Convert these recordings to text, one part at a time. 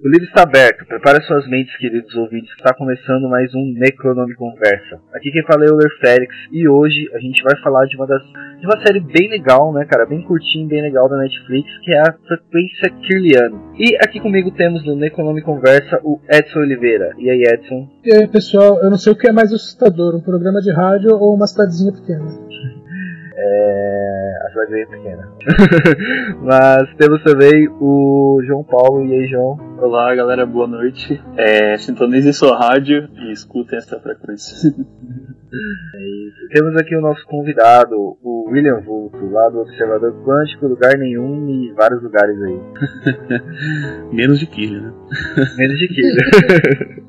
O livro está aberto, prepare suas mentes, queridos ouvintes, que está começando mais um Necronome Conversa. Aqui quem fala é o Euler Félix e hoje a gente vai falar de uma das de uma série bem legal, né, cara, bem curtinha, bem legal da Netflix, que é a Frequência Kirlian. E aqui comigo temos no Necronome Conversa o Edson Oliveira. E aí, Edson? E aí, pessoal, eu não sei o que é mais assustador, um programa de rádio ou uma cidadezinha pequena. É. A cidadezinha pequena. Mas temos também o João Paulo. E aí, João? Olá, galera, boa noite. É, sintonize sua rádio e escutem essa frequência. É isso. Temos aqui o nosso convidado, o William Vulto, lá do Observador Quântico, lugar nenhum e vários lugares aí. Menos de Killian, né? Menos de Killian.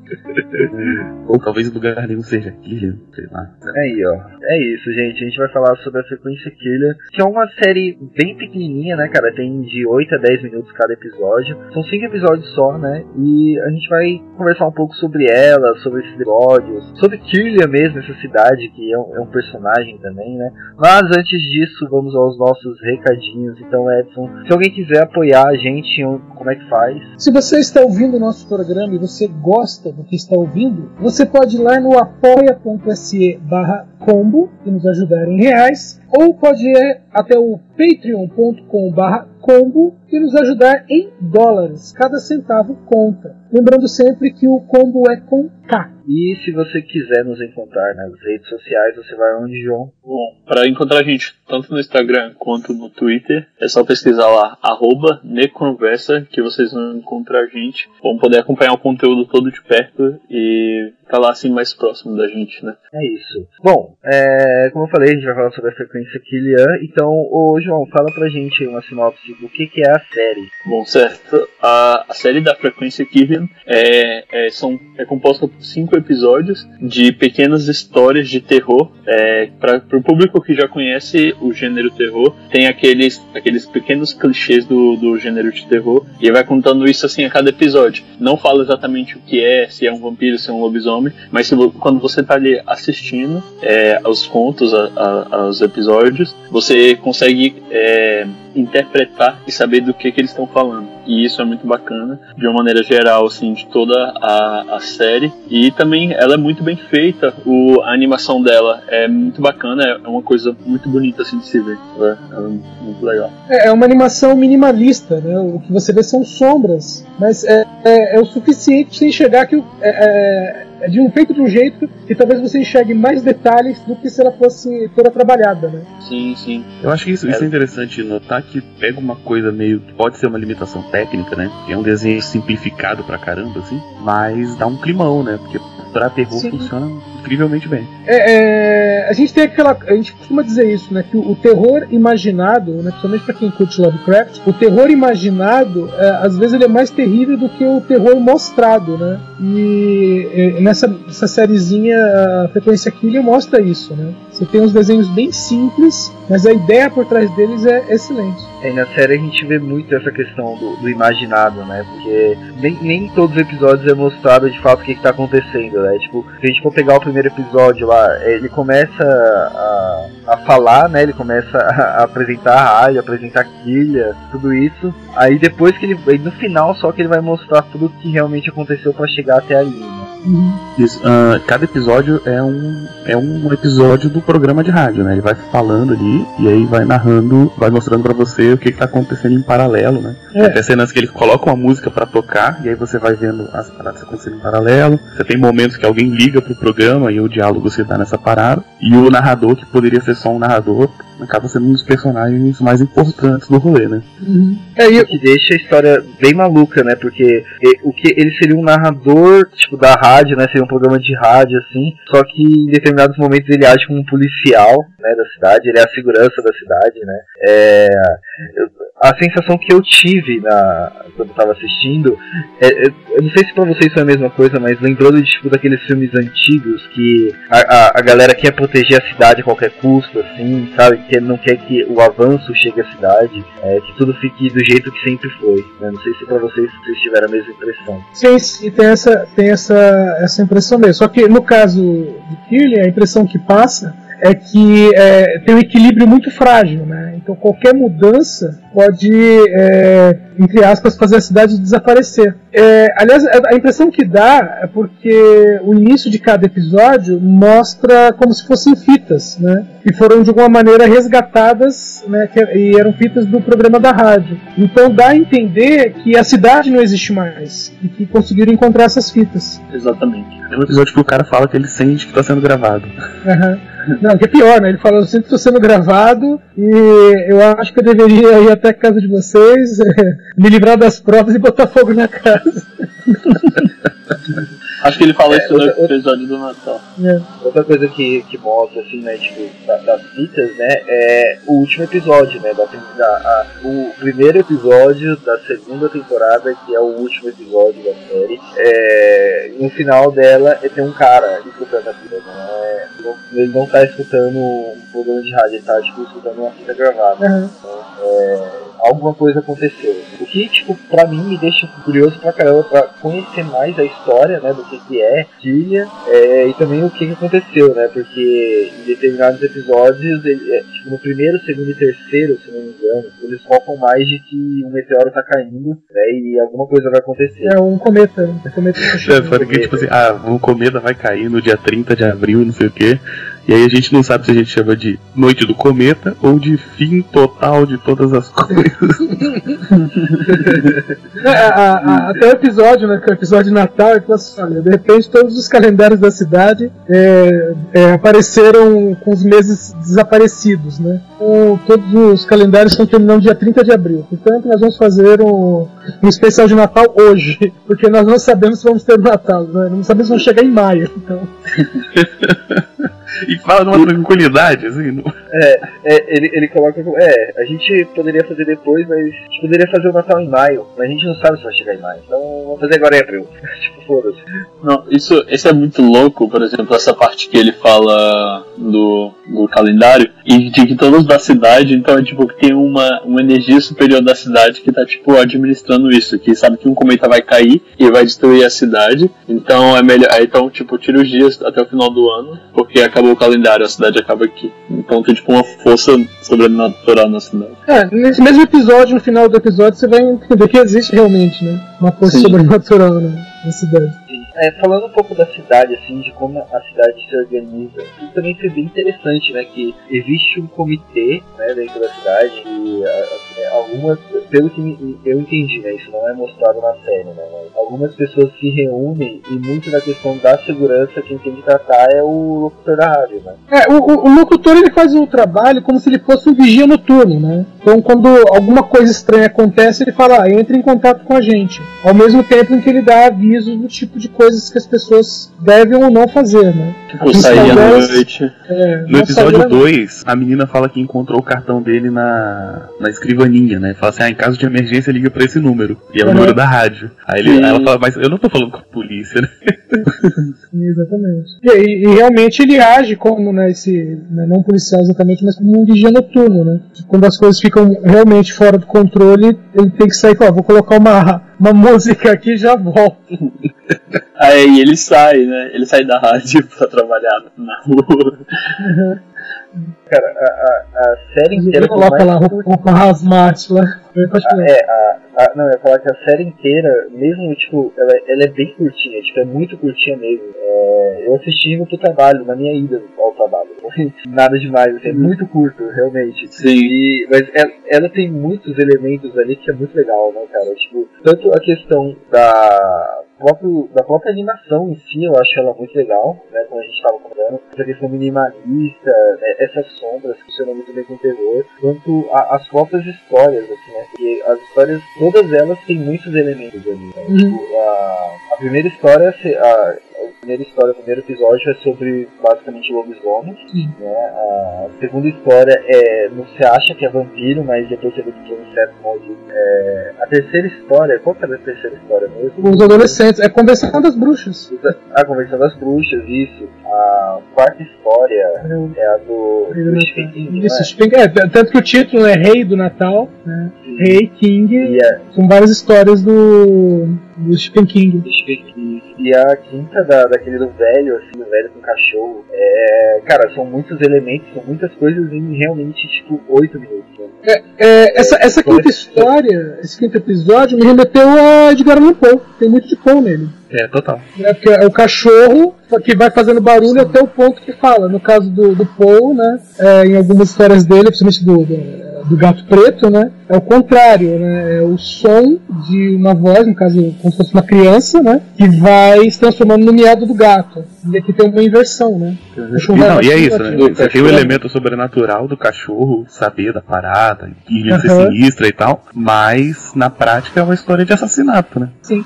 Ou talvez o lugar nenhum seja Killian, sei lá. Aí, ó. É isso, gente. A gente vai falar sobre a frequência Killian, que é uma série bem pequenininha, né, cara? Tem de 8 a 10 minutos cada episódio. São 5 episódios só, né? E a gente vai conversar um pouco sobre ela, sobre esses episódios, sobre Killian mesmo, essa cidade, que é um, é um personagem também, né? Mas antes disso, vamos aos nossos recadinhos. Então, Edson, se alguém quiser apoiar a gente, como é que faz? Se você está ouvindo o nosso programa e você gosta do que está ouvindo, você pode ir lá no apoia.se barra combo e nos ajudar em reais, ou pode ir até o patreon.com barra combo e nos ajudar em dólares. Cada centavo conta. Lembrando sempre que o combo é com K. E se você quiser nos encontrar nas redes sociais, você vai onde, João? Bom, para encontrar a gente tanto no Instagram quanto no Twitter, é só pesquisar lá, arroba Neconversa, que vocês vão encontrar a gente. Vão poder acompanhar o conteúdo todo de perto e tá lá assim mais próximo da gente, né? É isso. Bom, é, como eu falei, a gente vai falar sobre a frequência Kilian. Então, ô João, fala pra gente uma sinopse do que, que é a série. Bom, certo. A, a série da frequência Kilian é, é, são, é composta por cinco episódios de pequenas histórias de terror. É, para o público que já conhece o gênero terror, tem aqueles, aqueles pequenos clichês do, do gênero de terror e vai contando isso assim a cada episódio. Não fala exatamente o que é, se é um vampiro, se é um lobisomem, mas se, quando você tá ali assistindo é, aos contos, a, a, aos episódios, você consegue é, interpretar e saber do que, que eles estão falando. E isso é muito bacana, de uma maneira geral, assim, de toda a, a série. E também ela é muito bem feita, o, a animação dela é muito bacana, é uma coisa muito bonita assim de se ver. É, é muito legal. É, é uma animação minimalista, né? O que você vê são sombras, mas é, é, é o suficiente você enxergar que o, é, é de um feito de um jeito que talvez você enxergue mais detalhes do que se ela fosse toda trabalhada, né? Sim, sim. Eu acho que isso, isso é interessante notar que pega uma coisa meio que pode ser uma limitação técnica, né? É um desenho simplificado pra caramba, assim, mas dá um climão, né? Porque pra terror Sim. funciona incrivelmente bem. É, é, a gente tem aquela. A gente costuma dizer isso, né? Que o, o terror imaginado, né, principalmente pra quem curte Lovecraft, o terror imaginado, é, às vezes ele é mais terrível do que o terror mostrado, né? E nessa, nessa sériezinha, a Frequência Killer mostra isso, né? Você tem uns desenhos bem simples, mas a ideia por trás deles é excelente. É, na série a gente vê muito essa questão do, do imaginado, né? Porque nem, nem todos os episódios é mostrado de fato o que, está acontecendo, né? Tipo, se a gente for pegar o primeiro episódio lá, ele começa a, a falar, né? Ele começa a, a apresentar a rádio, apresentar a quilha, tudo isso. Aí depois que ele. No final só que ele vai mostrar tudo o que realmente aconteceu para chegar até ali, né? Uhum. Isso, uh, cada episódio é um, é um episódio do programa de rádio, né? Ele vai falando ali e aí vai narrando, vai mostrando para você o que, está acontecendo em paralelo, né? É. Até cenas que ele coloca uma música para tocar e aí você vai vendo as paradas acontecendo em paralelo. Você tem momentos que alguém liga pro programa e o diálogo se dá nessa parada. E o narrador, que poderia ser só um narrador, acaba sendo um dos personagens mais importantes do rolê, né? É, e que deixa a história bem maluca, né? Porque o que ele seria um narrador, tipo, da rádio, né? Seria um programa de rádio, assim. Só que em determinados momentos ele age como um policial, né? Da cidade. Ele é a segurança da cidade, né? É, a sensação que eu tive na, quando eu tava assistindo, é, é- eu não sei se pra vocês é a mesma coisa, mas lembrou de, tipo, daqueles filmes antigos que a, a, a galera quer proteger a cidade a qualquer custo, assim, sabe? Que não quer que o avanço chegue à cidade é, que tudo fique do jeito que sempre foi. né? Não sei se pra vocês vocês tiveram a mesma impressão. Sim, sim, tem essa, tem essa, essa impressão mesmo. Só que no caso de Killian, a impressão que passa é que é, tem um equilíbrio muito frágil, né? Então qualquer mudança pode, é, entre aspas, fazer a cidade desaparecer. É, aliás, a impressão que dá é porque o início de cada episódio mostra como se fossem fitas, né? Que foram de alguma maneira resgatadas, né? que- e eram fitas do programa da rádio. Então dá a entender que a cidade não existe mais e que conseguiram encontrar essas fitas. Exatamente. Tem um episódio que o cara fala que ele sente que tá sendo gravado. Aham. Não, que é pior, né? Ele fala, eu sinto que estou sendo gravado e eu acho que eu deveria ir até a casa de vocês, me livrar das provas e botar fogo na casa. Acho que ele fala É, isso no outra- episódio do Natal. Outra coisa que, que mostra, assim, né, tipo, da- das fitas, né, é o último episódio, né, da, da- a- o primeiro episódio da segunda temporada, que é o último episódio da série. É, no final dela, é, tem um cara escutando a fita, é, não- ele não tá escutando um programa de rádio, ele tá, tipo, escutando uma fita gravada. Aham. é, alguma coisa aconteceu. O que, tipo, pra mim me deixa curioso pra caramba pra conhecer mais a história, né, do que que é Killian, é, e também o que que aconteceu, né, porque em determinados episódios, ele, é, tipo, no primeiro, segundo e terceiro, se não me engano, eles focam mais de que um meteoro tá caindo, né, e alguma coisa vai acontecer. É um cometa. Um cometa É, chegando. fora que, tipo assim, ah, o cometa vai cair no dia 30 de abril, não sei o quê. E aí a gente não sabe se a gente chama de noite do cometa ou de fim total de todas as coisas. É, a- a- até o episódio, né? Que é o episódio de Natal, ele assim, olha, de repente todos os calendários da cidade é, é, apareceram com os meses desaparecidos, né? Então, todos os calendários estão terminando dia 30 de abril. Portanto, nós vamos fazer um, um especial de Natal hoje, porque nós não sabemos se vamos ter Natal, né? Não sabemos se vamos chegar em maio. Então, e fala numa tranquilidade, assim. Não... É, ele, ele coloca é, a gente poderia fazer depois, mas a gente poderia fazer o Natal em maio, mas a gente não sabe se vai chegar em maio, então vamos fazer agora em abril. tipo, foda-se. Não, isso, isso é muito louco, por exemplo, essa parte que ele fala do, do calendário, e de que todos da cidade, então é tipo que tem uma, uma energia superior da cidade que tá tipo administrando isso, que sabe que um cometa vai cair e vai destruir a cidade, então é melhor, então tipo, tira os dias até o final do ano, porque acabou o calendário, a cidade acaba aqui. Então tem tipo uma força sobrenatural na cidade. é, nesse mesmo episódio, no final do episódio, você vai entender que existe realmente, né? Uma força Sim. sobrenatural na cidade. É, falando um pouco da cidade, assim, de como a cidade se organiza, isso também foi bem interessante, né? Que existe um comitê né, dentro da cidade e a- algumas, pelo que eu entendi, né? Isso não é mostrado na série, né? Mas algumas pessoas se reúnem e muito da questão da segurança quem tem que tratar é o locutor da rádio, né? É, o, o, o locutor ele faz o trabalho como se ele fosse um vigia noturno, né? Então, quando alguma coisa estranha acontece, ele fala, ah, entre em contato com a gente. Ao mesmo tempo em que ele dá avisos do tipo de coisas que as pessoas devem ou não fazer, né? Tipo, sair à noite. É, No não episódio saber- 2, a menina fala que encontrou o cartão dele na, na escrivaninha, né? Fala assim, ah, em caso de emergência liga pra esse número. E é o Uhum. número da rádio. Aí, ele, aí ela fala, mas eu não tô falando com a polícia, né? Exatamente. E, e- e realmente ele age como, né, esse, né, não policial exatamente, mas como um vigia noturno, né? Quando as coisas ficam realmente fora do controle, ele tem que sair e falar, vou colocar uma, uma música aqui e já volto. Aí ele sai, né? Ele sai da rádio pra trabalhar na rua. Cara, a, a, a série Ele inteira. por coloca lá roupa, roupa hazmat lá. É, a, a- não, eu ia falar que a série inteira, mesmo, tipo, ela, ela é bem curtinha, tipo, é muito curtinha mesmo. É, eu assisti pro trabalho, na minha ida ao trabalho. Nada demais, assim, é muito curto, realmente. Sim. E, mas ela, ela tem muitos elementos ali que é muito legal, né, cara? Tipo, tanto a questão da próprio, da própria animação em si, eu acho ela muito legal, né? Como a gente estava comentando, essa questão minimalista, né, essas sombras que funcionam muito bem com o terror, quanto a, as próprias histórias, assim, né? Porque as histórias, todas elas têm muitos elementos ali. Né? Uhum. Tipo, a, a primeira história, a primeira história, o primeiro episódio é sobre basicamente lobisomens. Né? A segunda história é. Não se acha que é vampiro, mas depois você vê que é um inseto maldito. É, a terceira história, qual que era a terceira história mesmo? Os adolescentes. É a Convenção das Bruxas. A Convenção das Bruxas, isso. A quarta história é a do, do Stephen King, não Isso, é? É, tanto que o título é Rei do Natal, né? Rei King. A, São várias histórias do, do Stephen King. Stephen King. E a quinta da, daquele do velho, assim, do velho com cachorro. É, cara, são muitos elementos, são muitas coisas em realmente, tipo, oito minutos. Né? É, essa, essa quinta história, esse quinto episódio, me remeteu a Edgar Allan Poe. Tem muito de Poe nele. É, total. né? Porque é o cachorro que vai fazendo barulho até o ponto que fala. No caso do, do Poe, né? é, em algumas histórias dele, principalmente do, do, do gato preto, né? É o contrário, né? É o som de uma voz, no caso, como se fosse uma criança, né? Que vai se transformando no miado do gato. E aqui tem uma inversão, né? E, vai não, e é isso, né? Você tem o elemento sobrenatural do cachorro saber da parada, e ele ser Aham. sinistra e tal, mas na prática é uma história de assassinato, né? Sim,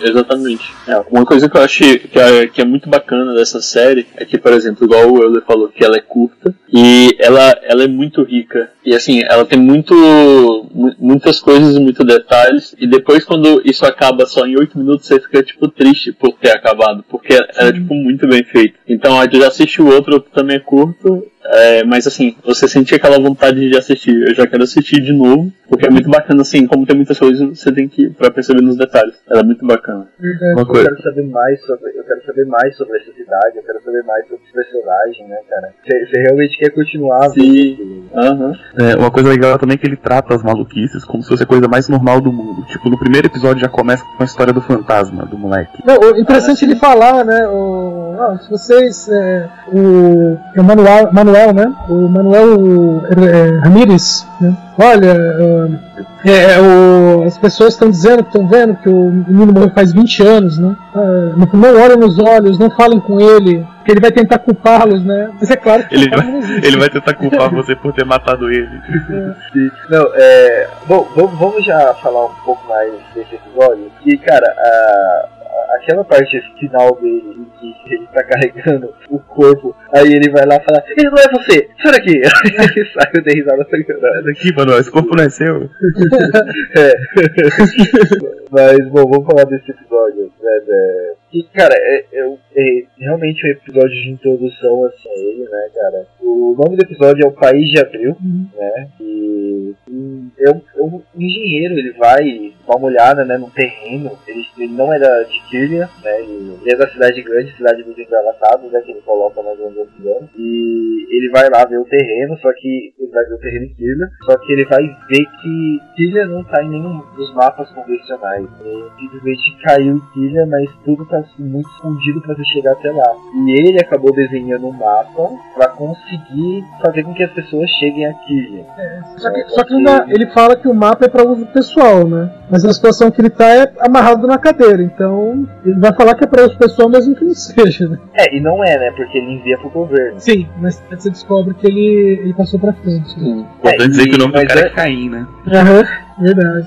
exatamente. É, uma coisa que eu acho que é, que é muito bacana dessa série é que, por exemplo, igual o Euler falou, que ela é curta e ela, ela é muito rica. E assim, ela tem muito, mu- muitas coisas e muitos detalhes. E depois, quando isso acaba só em 8 minutos, você fica, tipo, triste por ter acabado. Porque era, tipo, muito bem feito. Então, a gente assiste o outro, o outro também é curto. É, mas assim, você sente aquela vontade de assistir. Eu já quero assistir de novo. Porque é muito bacana, assim, como tem muitas coisas, você tem que ir pra perceber nos detalhes. Ela é muito bacana. Verdade. Uma Eu coisa. quero saber mais sobre. Eu quero saber mais sobre essa cidade, eu quero saber mais sobre esse personagem, né, cara? Você realmente quer continuar Sim. Aham. É, uma coisa legal também é que ele trata as maluquices como se fosse a coisa mais normal do mundo. Tipo, no primeiro episódio já começa com a história do fantasma, do moleque. Não, o interessante ele falar, né? O, ah, se vocês. É, o, o Manuel, Manuel, né? O Manuel é, Ramírez, né? Olha, é, é, o, as pessoas estão dizendo que estão vendo que o menino morreu faz 20 anos, né? Ah, não, não olhem nos olhos, não falem com ele, que ele vai tentar culpá-los, né? Mas é claro que Ele vai, ele vai tentar culpar você por ter matado ele. Sim. Não, é. Bom, vamos, vamos já falar um pouco mais desse episódio. Que, cara, a, a- aquela parte final dele em que ele tá carregando o corpo, aí ele vai lá e fala: Ele não é você, sai daqui! Aí ele sai eu dei risada sangrando. Aqui, mano, esse corpo não é seu. É. Mas, bom, vamos falar desse episódio, né? né? Que, cara, é, é, é realmente um episódio de introdução assim, a ele, né, cara? O nome do episódio é O País de Abril, né? E, e é, um, é um engenheiro, ele vai dar uma olhada, né, num terreno. Ele, ele não é da, de Kirlia, né? Ele, ele é da cidade grande, cidade muito engravatada, né? Que ele coloca mais ou menos esse ano. E ele vai lá ver o terreno, só que ele vai ver o terreno em Kirlia, só que ele vai ver que Kirlia não tá em nenhum dos mapas convencionais. Ele simplesmente caiu em Kirlia, mas tudo tá muito escondido pra você chegar até lá. E ele acabou desenhando um mapa pra conseguir fazer com que as pessoas cheguem a Kirlia. Só que, só que ainda ele fala que o mapa é para uso pessoal, né? Mas a situação que ele tá é amarrado na cadeira, então ele vai falar que é para uso pessoal mesmo que não seja, né? É, e não é, né? Porque ele envia pro governo. Sim, mas você descobre que ele, ele passou pra frente. Né? Importante É, dizer que o nome do cara é- é Caim, né? Aham, verdade.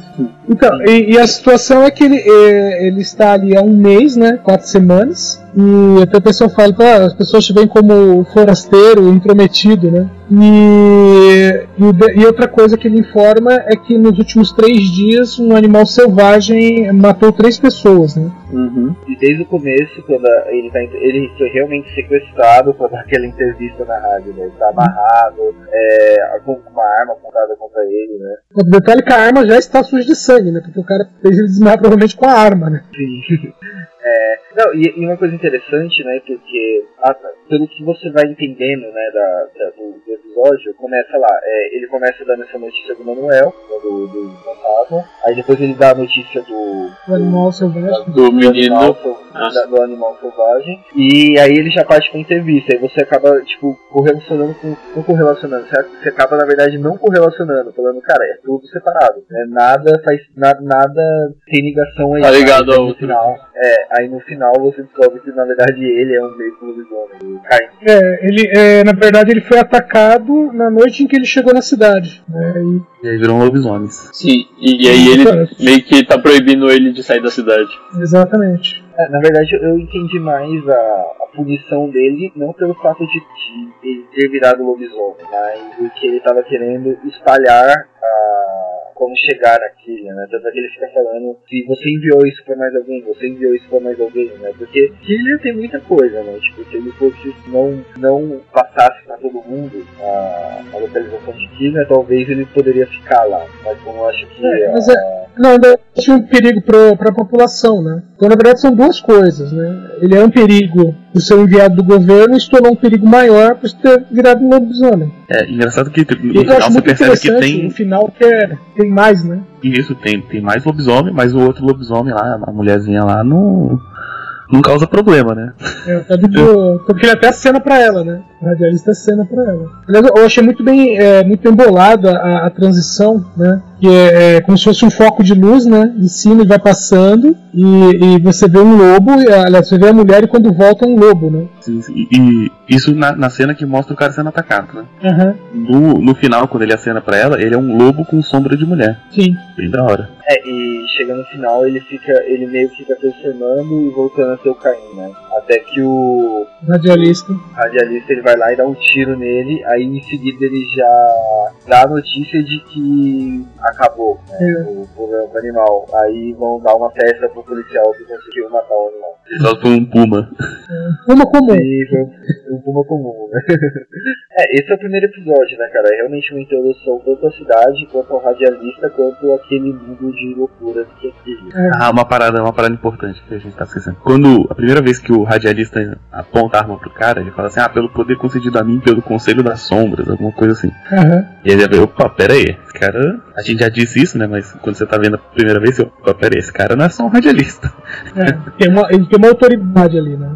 Então, e, e a situação é que ele, é, ele está ali há um mês, né? Quatro semanas. E até a pessoa fala, ah, as pessoas te veem como forasteiro, intrometido, né? E, e, e outra coisa que ele informa é que nos últimos três dias um animal selvagem matou três pessoas, né? Uhum. E desde o começo, quando ele, tá, ele foi realmente sequestrado pra dar aquela entrevista na rádio, né? Ele tá amarrado, é, com uma arma apontada contra ele, né? O detalhe é que a arma já está suja de sangue, né? Porque o cara fez ele desmaiar provavelmente com a arma, né? Não, e, e uma coisa interessante, né, porque a- pelo que você vai entendendo, né, da, da- do episódio, começa lá, é, ele começa dando essa notícia do Manuel, do, do fantasma, aí depois ele dá a notícia do, O animal selvagem. Do menino. animal, da- do animal selvagem, e aí ele já parte pra entrevista, aí você acaba, tipo, correlacionando com, não correlacionando, você, você acaba, na verdade, não correlacionando, falando, cara, é tudo separado, né, nada faz, nada, nada tem ligação aí, Tá ligado aí ao no outro. final, é, aí no final você descobre que, na verdade, ele é um meio que lobisomem, o Caim. É, ele, é, na verdade, ele foi atacado na noite em que ele chegou na cidade. né, e- E aí viram lobisomens. Sim, e aí ele meio que tá proibindo ele de sair da cidade. exatamente. É, na verdade, eu entendi mais a, a punição dele, não pelo fato de, de ele ter virado lobisomem, mas porque ele tava querendo espalhar a, como chegar naquilo, né? Tanto é que ele fica falando se você enviou isso pra mais alguém, você enviou isso pra mais alguém, né? Porque Killian tem muita coisa, né? Tipo, se ele fosse não, não passasse pra todo mundo a, a localização de Killian, talvez ele poderia ficar lá. Mas eu acho que. É, mas a- Não, ainda tinha um perigo para a população, né? Então, na verdade, são duas coisas, né? Ele é um perigo por ser enviado do governo e se tornou um perigo maior por ter virado um lobisomem. É engraçado que no E final você percebe que tem no final que é, tem mais, né? isso, tem, tem mais lobisomem, mas o outro lobisomem lá, a mulherzinha lá, não, não causa problema, né? É, tá de boa. Porque ele até acena pra ela, né? O radialista acena pra ela. Aliás, eu achei muito bem, é, muito bem bolada a, a transição, né? Que é, é como se fosse um foco de luz, né? Em cima e vai passando. E, e você vê um lobo, e, aliás, você vê a mulher e quando volta é um lobo, né? Sim, sim. E, e isso na, na cena que mostra o cara sendo atacado, né? Aham, No, no final, quando ele acena pra ela, ele é um lobo com sombra de mulher. sim. Bem da hora. É, e chegando no final ele fica. ele meio que fica transformando e voltando a ser o Caim, né? Até que o Radialista. radialista ele vai lá e dá um tiro nele, aí em seguida ele já dá a notícia de que acabou né, É. o programa do animal. Aí vão dar uma festa pro policial que conseguiu matar o animal. Só foi um puma. Uma comum. E foi um puma comum, né? é, esse é o primeiro episódio, né, cara? É realmente uma introdução tanto à cidade, quanto ao radialista, quanto àquele mundo de loucura que é aquele. Ah, uma parada, uma parada importante que a gente tá esquecendo. Quando a primeira vez que o radialista aponta a arma pro cara, ele fala assim, ah, pelo poder concedido a mim pelo Conselho das Sombras, alguma coisa assim. Aham. E ele já vê, opa, pera aí, esse cara. A gente já disse isso, né? Mas quando você tá vendo a primeira vez, você, opa, pera aí, esse cara não é só um radialista. É, tem uma, ele tem uma autoridade ali, né?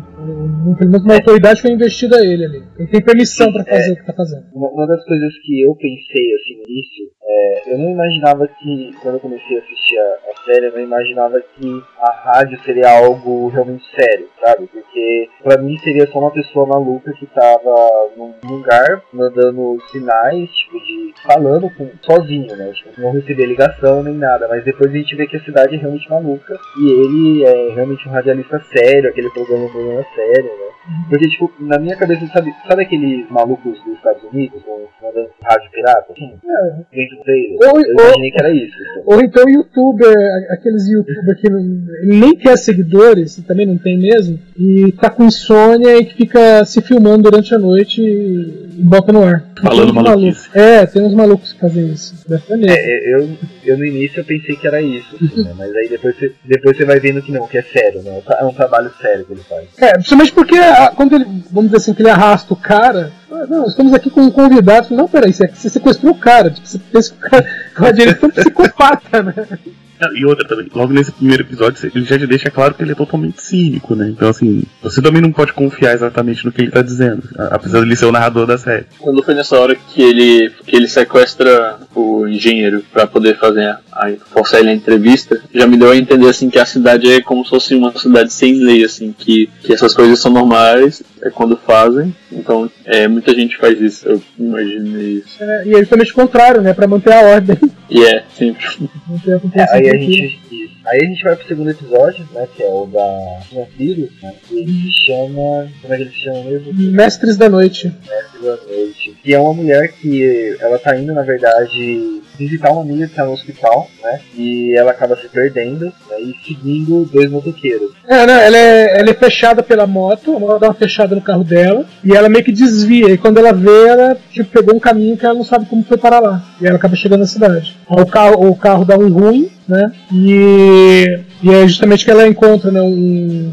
Pelo menos uma autoridade foi investida a ele ali. Ele tem permissão pra fazer o que tá fazendo. Uma, das coisas que eu pensei assim no início, é, eu não imaginava que, quando eu comecei a assistir a, a série, eu não imaginava que a rádio seria algo realmente sério, sabe? Porque pra mim seria só uma pessoa maluca que tava num lugar mandando sinais, tipo, de. falando com, sozinho, né? Tipo, não recebia ligação nem nada, mas depois a gente vê que a cidade é realmente maluca e ele é realmente um radialista sério, aquele programa, programa sério, né? Porque, tipo, na minha cabeça, sabe, sabe aqueles malucos dos Estados Unidos, com, mandando rádio pirata? Assim, dentro do trailer? Ou- eu imaginei que era isso. assim. Ou então youtuber, aqueles youtubers que não, nem quer seguidores, e também não tem mesmo, e tá com insônia e que fica se filmando durante a noite e, bota no ar. Falando maluquice. malucos. É, tem uns malucos que fazem isso. Mesmo. É, eu, eu no início eu pensei que era isso, assim, né? Mas aí depois você, depois você vai vendo que não, que é sério, né? É um trabalho sério que ele faz. É, principalmente porque quando ele, vamos dizer assim, que ele arrasta o cara, não, estamos aqui com um convidado. Não, peraí, você, sequestrou o cara. Tipo, você pensa que o cara, o radialista é um psicopata, né? E outra também, logo nesse primeiro episódio, ele já te deixa claro que ele é totalmente cínico, né? Então, assim, você também não pode confiar exatamente no que ele tá dizendo, apesar de ele ser o narrador da série. Quando foi nessa hora que ele, que ele sequestra o engenheiro pra poder fazer a, a forçar ele a entrevista, já me deu a entender assim que a cidade é como se fosse uma cidade sem lei, assim, que, que essas coisas são normais, é quando fazem. Então, é, muita gente faz isso, eu imaginei isso. É, e ele também o contrário, né? Pra manter a ordem. E é, sempre. Manter a É, aí a gente. Aí a gente vai pro segundo episódio, né? Que é o da Vampiros, né? Que ele se chama. Como é que ele se chama mesmo? Mestres da Noite. da noite. Que é uma mulher que ela tá indo, na verdade, visitar uma amiga que tá no hospital, né? E ela acaba se perdendo né, e seguindo dois motoqueiros. É, não, ela é, ela é fechada pela moto, a moto dá uma fechada no carro dela, e ela meio que desvia, e quando ela vê, ela tipo, pegou um caminho que ela não sabe como foi parar lá. E ela acaba chegando na cidade. O carro, o carro dá um ruim, né? E E é justamente que ela encontra né, um,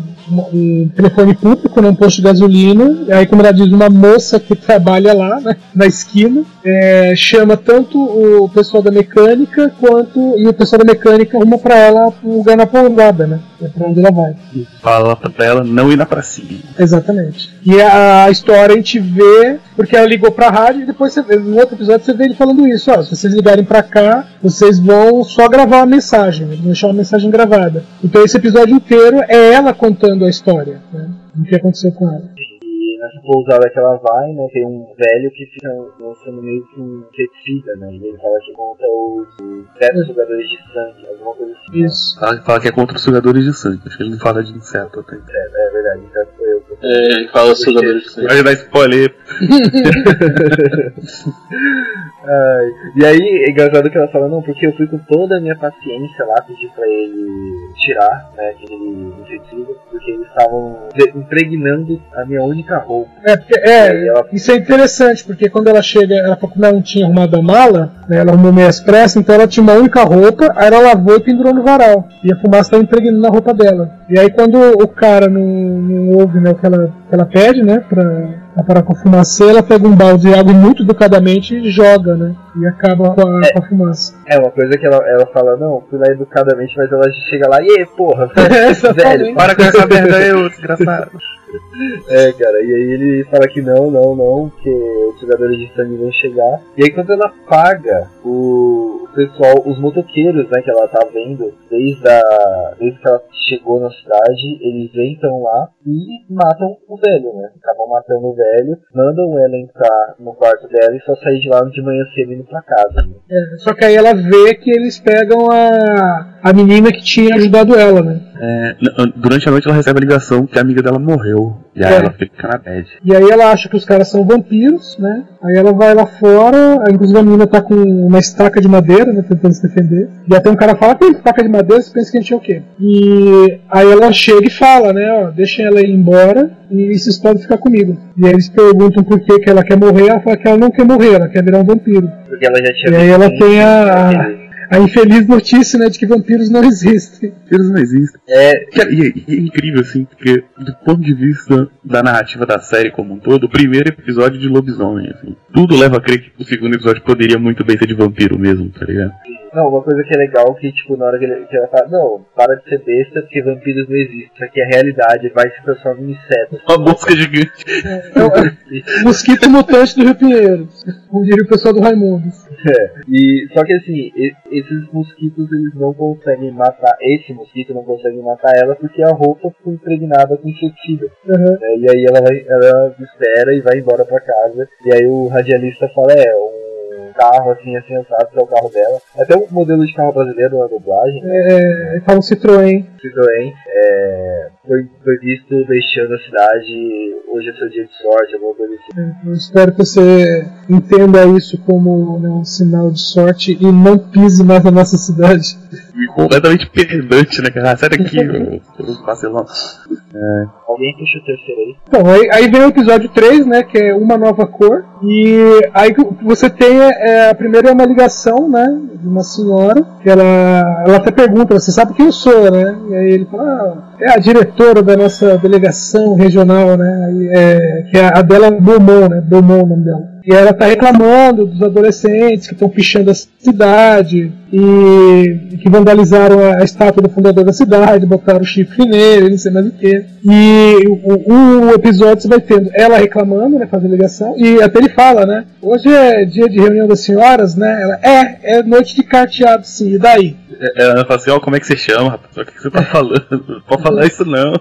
um, telefone público num posto de gasolina. E aí, como ela diz, uma moça que trabalha lá, né, na esquina, é, chama tanto o pessoal da mecânica quanto. E o pessoal da mecânica arruma pra ela um lugar na pousada, né? É pra onde ela vai. E fala pra ela não ir na pracinha. Exatamente. E a, a história a gente vê, porque ela ligou pra rádio e depois você vê, no outro episódio você vê ele falando isso, ó, se vocês ligarem pra cá, vocês vão só gravar uma mensagem, deixar uma mensagem gravada. Então esse episódio inteiro é ela contando a história, né? O que aconteceu com ela. Pousada que ela vai, né, tem um velho que fica lançando meio que um inseticida, né? E ele fala que conta os, os sete jogadores de sangue, alguma coisa assim. Isso. Fala, fala que é contra os sugadores de sangue. Acho que ele não fala de inseto até. É, é verdade, que- É, ele fala os jogadores de. Vai dar spoiler. Ai, e aí, é engraçado que ela fala, não, porque eu fui com toda a minha paciência lá pedir pra ele tirar, né, aquele inseticida, porque eles estavam impregnando a minha única roupa. É, porque- é, isso é interessante, porque quando ela chega, ela como ela não tinha arrumado a mala, né, ela arrumou meio às pressas, então ela tinha uma única roupa, aí ela lavou e pendurou no varal. E a fumaça estava impregnando na roupa dela. E aí quando o cara não, não ouve né, o que ela, que ela pede, né, pra, pra parar com a fumaça, ela pega um balde de água muito educadamente e joga, né, e acaba com a, com a fumaça. É uma coisa que ela, ela fala, não, fui lá educadamente, mas ela chega lá, e porra, velho, Para com essa merda aí, ô desgraçado. É, cara, e aí ele fala que não, não, não, que os jogadores de sangue vão chegar. E aí quando ela paga o, o pessoal, os motoqueiros, né, que ela tá vendo desde, a, desde que ela chegou na cidade, eles entram lá e matam o velho, né? Acabam matando o velho, mandam ela entrar no quarto dela e só sair de lá de manhã cedo indo pra casa. Né? É, só que aí ela vê que eles pegam a, a menina que tinha ajudado ela, né. É, durante a noite ela recebe a ligação que a amiga dela morreu. E aí É. ela fica na bad. E aí ela acha que os caras são vampiros, né? Aí ela vai lá fora, inclusive a menina tá com uma estaca de madeira, né? Tentando se defender. E até um cara fala, tem estaca de madeira, você pensa que a gente é o quê? E aí ela chega e fala, né? Ó, deixem ela ir embora e vocês podem ficar comigo. E aí eles perguntam por que, que ela quer morrer, ela fala que ela não quer morrer, ela quer virar um vampiro. Porque ela já tinha E aí ela tem a- A infeliz notícia, né, de que vampiros não existem. Eles não existem. É, E, e é incrível, assim, porque do ponto de vista da narrativa da série como um todo, o primeiro episódio de lobisomem, assim, tudo leva a crer que o segundo episódio poderia muito bem ser de vampiro mesmo, tá ligado? Não, uma coisa que é legal que, tipo, na hora que, ele, que ela fala, não, para de ser besta, porque vampiros não existem. Isso aqui é realidade, vai se transformar em inseto. Uma mosca gigante. Mosquito mutante do Rio Pinheiro. Como diria o pessoal do Raimundos. É, e, só que assim, e- esses mosquitos eles não conseguem matar, esse mosquito não consegue matar ela porque a roupa ficou impregnada com inseticida. Uhum. né? E aí ela vai, ela espera e vai embora pra casa. E aí o radialista fala, é, um carro assim, assim, assado, que é o carro dela. Até um modelo de carro brasileiro na dublagem, É, fala um Citroën. Citroën, é, foi, foi visto deixando a cidade, hoje é seu dia de sorte, alguma coisa assim. Eu espero que você entenda isso como né, um sinal de sorte e não pise mais na nossa cidade. Completamente pedante, né, cara? Sai daqui, ô vacilão. Alguém puxa o terceiro aí? Bom, aí, aí vem o episódio 3, né, que é Uma Nova Cor. E aí você tem é, é, a primeira é uma ligação, né, de uma senhora, que ela, ela até pergunta, você sabe quem eu sou, né? E aí ele fala, ah, é a diretora da nossa delegação regional, né, aí, é, que é a dela Beaumont, né, Beaumont o nome dela. E ela tá reclamando dos adolescentes que estão pichando a cidade e, e que vandalizaram a, estátua do fundador da cidade, botaram chifre nele, não sei mais o que. E o, o episódio você vai tendo ela reclamando, né, fazendo ligação, e até ele fala, né, hoje é dia de reunião das senhoras, né, ela, é, é noite de carteado sim, e daí? Ela fala assim, ó, como é que você chama, rapaz? O que você tá falando? Pode falar isso não.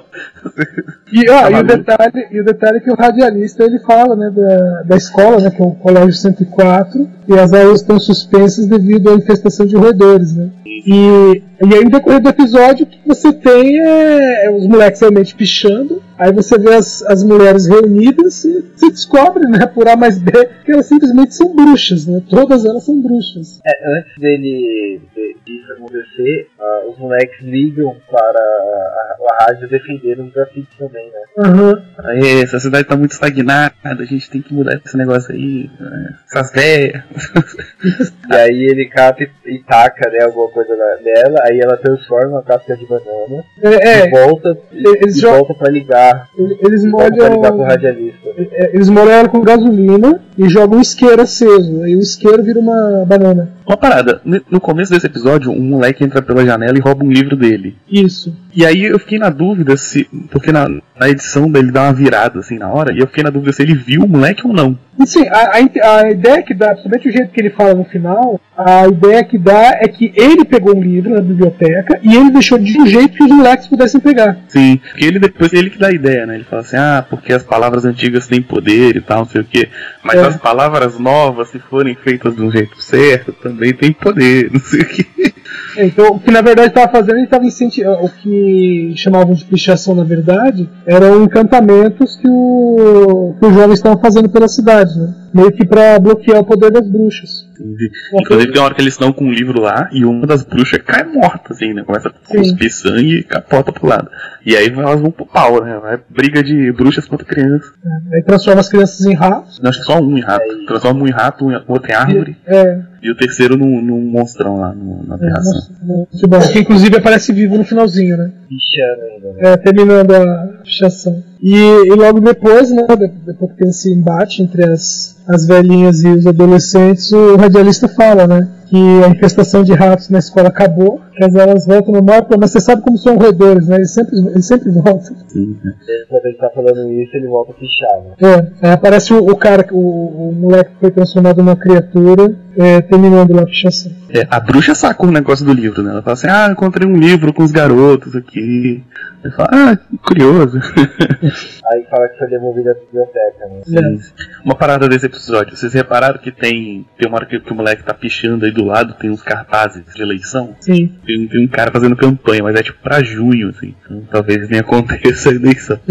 E, ó, Tá e, o detalhe, e o detalhe é que o radialista ele fala né, da, da escola, né, que é o Colégio 104, e as aulas estão suspensas devido à infestação de roedores. Né? E, e aí no decorrer do episódio o que você tem é, é os moleques realmente pichando, aí você vê as, as mulheres reunidas e você descobre, né, por A mais B, que elas simplesmente são bruxas, né? Todas elas são bruxas. É, antes dele, de- disso acontecer, ah, os moleques ligam para a, a rádio defender os grafites também, né? Aham. Aí, essa cidade tá muito estagnada, a gente tem que mudar esse negócio aí. né? Essas velhas. E aí ele cata e, e taca né, alguma coisa na- nela, aí ela transforma a casca de banana É, e volta, eles e jogam- volta pra ligar, eles volta pra ligar pro molham. radialista. é, Eles molham ela com gasolina e jogam um isqueiro aceso. Aí o isqueiro vira uma banana. Uma parada, no começo desse episódio, um moleque entra pela janela e rouba um livro dele. Isso. E aí eu fiquei na dúvida se. Porque na, na edição dele dá uma virada assim na hora, e eu fiquei na dúvida se ele viu o moleque ou não. E sim, a, a a ideia que dá, principalmente o jeito que ele fala no final, a ideia que dá é que ele pegou um livro na biblioteca e ele deixou de um jeito que os moleques pudessem pegar. Sim, porque ele depois ele que dá a ideia, né? Ele fala assim, ah, porque as palavras antigas têm poder e tal, não sei o quê. Mas É. as palavras novas, se forem feitas um jeito certo, também tem poder, não sei o quê. Então, o que na verdade estava fazendo, ele estava incentivando. O que chamavam de pichação, na verdade, eram encantamentos que, o, que os jovens estavam fazendo pela cidade, né? Meio que para bloquear o poder das bruxas. Entendi. Inclusive tem uma hora que eles estão com um livro lá e uma das bruxas cai morta, assim, né? Começa a Sim. cuspir sangue e capota pro lado. E aí elas vão pro pau, né? Vai briga de bruxas contra crianças. Aí transforma as crianças em ratos. Não, acho que só um em rato. Transforma um em rato, um em outro em árvore. É, E o terceiro num, num monstrão lá no, na é, aberração. muito bom. Que inclusive aparece vivo no finalzinho, né? Ainda, né? É, terminando a pichação. E, e logo depois, né, de- depois que tem esse embate entre as, as velhinhas e os adolescentes, o radialista fala, né, que a infestação de ratos na escola acabou, que as elas voltam no mapa, mas você sabe como são roedores, né, eles sempre, eles sempre voltam. Sim, Quando ele tá falando isso, ele volta a pichar, né? É, aí aparece o, o cara, o, o moleque que foi transformado numa criatura, é, terminando lá a pichação. É, a bruxa sacou o negócio do livro, né? Ela fala assim, ah, encontrei um livro com os garotos aqui. Ele fala, ah, curioso. Aí fala que foi devolvido à biblioteca, né? Sim. Uma parada desse episódio, vocês repararam que tem. Tem uma hora que, que o moleque tá pichando aí do lado, tem uns cartazes de eleição. Sim. Tem, tem um cara fazendo campanha, mas é tipo pra junho, assim. Então talvez nem aconteça a eleição.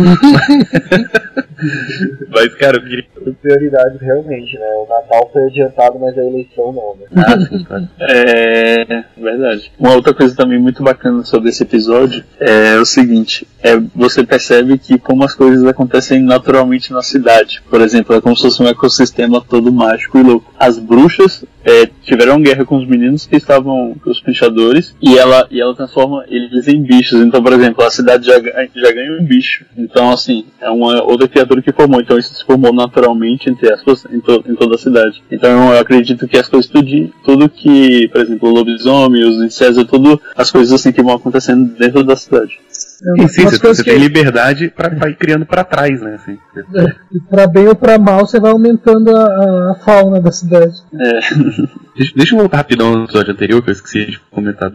mas, cara, eu queria. Por prioridades, realmente, né? O Natal foi adiantado, mas a eleição não, né? Ah, sim, claro. É verdade. Uma outra coisa também muito bacana sobre esse episódio é o seguinte: é, você percebe que como as coisas acontecem naturalmente na cidade. Por exemplo, é como se fosse um ecossistema todo mágico e louco. As bruxas é, tiveram guerra com os meninos que estavam com os pichadores e ela, e ela transforma eles em bichos. Então, por exemplo, a cidade já, já ganha um bicho. Então, assim, é uma outra criatura que formou. Então, isso se formou naturalmente, entre aspas, em, to- em toda a cidade. Então, eu acredito que as coisas, tudo, tudo que, por exemplo, o lobisomem, os incésio, tudo, as coisas assim que vão acontecendo dentro da cidade. É uma, Sim, sim, umas você, você que, tem liberdade pra ir criando pra trás, né? Assim. que pra bem ou pra mal, você vai aumentando a, a- fauna da cidade. Deixa, deixa eu voltar rapidão no episódio anterior, que eu esqueci de comentar.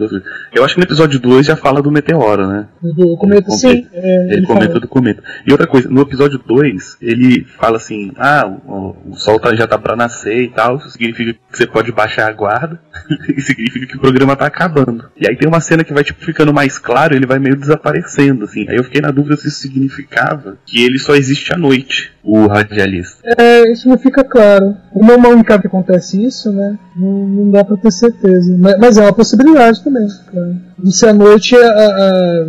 Eu acho que no episódio 2 já fala do meteoro, né? Do cometa, Ele sim. é, Ele, comenta fala. do cometa. E outra coisa, no episódio 2, ele fala assim: ah, o, o sol tá- já tá pra nascer e tal, isso significa que você pode baixar a guarda, e significa que o programa tá acabando. E aí tem uma cena que vai tipo ficando mais claro, ele vai meio desaparecendo, assim. Aí eu fiquei na dúvida se isso significava que ele só existe à noite, o radialista. É, isso não fica claro. É uma única vez que acontece isso, né? Não, não dá pra ter certeza. Mas, mas é uma possibilidade também, claro. E se a noite é, a-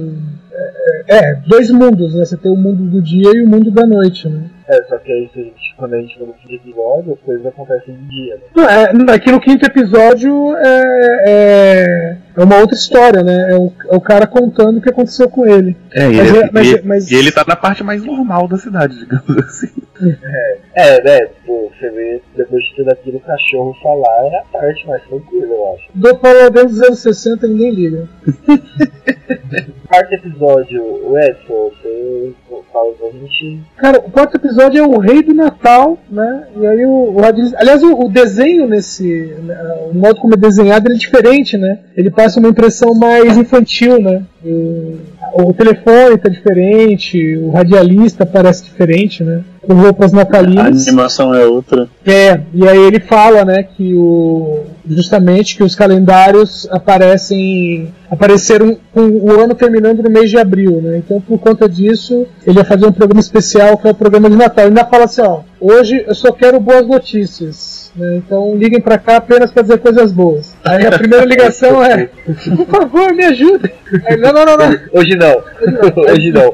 é, é, dois mundos, né? Você tem o mundo do dia e o mundo da noite, né? É, só que aí gente, quando a gente fim de episódio, as coisas acontecem de dia, né? Não, é, aqui no quinto episódio é, é, é uma outra história, né? É o, é o cara contando o que aconteceu com ele. É, e, Mas ele, é- mas e- é- mas- e ele tá na parte mais normal da cidade, digamos assim. É, né? Tipo, você vê, depois de tudo aquilo, o cachorro falar é a parte mais tranquila, eu acho. Do Paladins dos anos 60 ninguém liga. Quarto episódio, o Edson, você fala pra gente. Cara, o quarto episódio é o Rei do Natal, né? E aí o, o Aliás, o, o desenho nesse. né, O modo como é desenhado ele é diferente, né? Ele passa uma impressão mais infantil, né? O, o telefone tá diferente, o radialista parece diferente, né? Com roupas A natalinas. animação é outra. É, e aí ele fala, né, que o justamente que os calendários aparecem apareceram com o ano terminando no mês de abril, né? Então, por conta disso, ele ia fazer um programa especial que é o programa de Natal. Ele ainda fala assim, ó, hoje eu só quero boas notícias. né? Então liguem pra cá apenas pra dizer coisas boas. Aí a primeira ligação é, por favor, me ajude. Aí, não, não, não, não. Hoje não. Hoje não.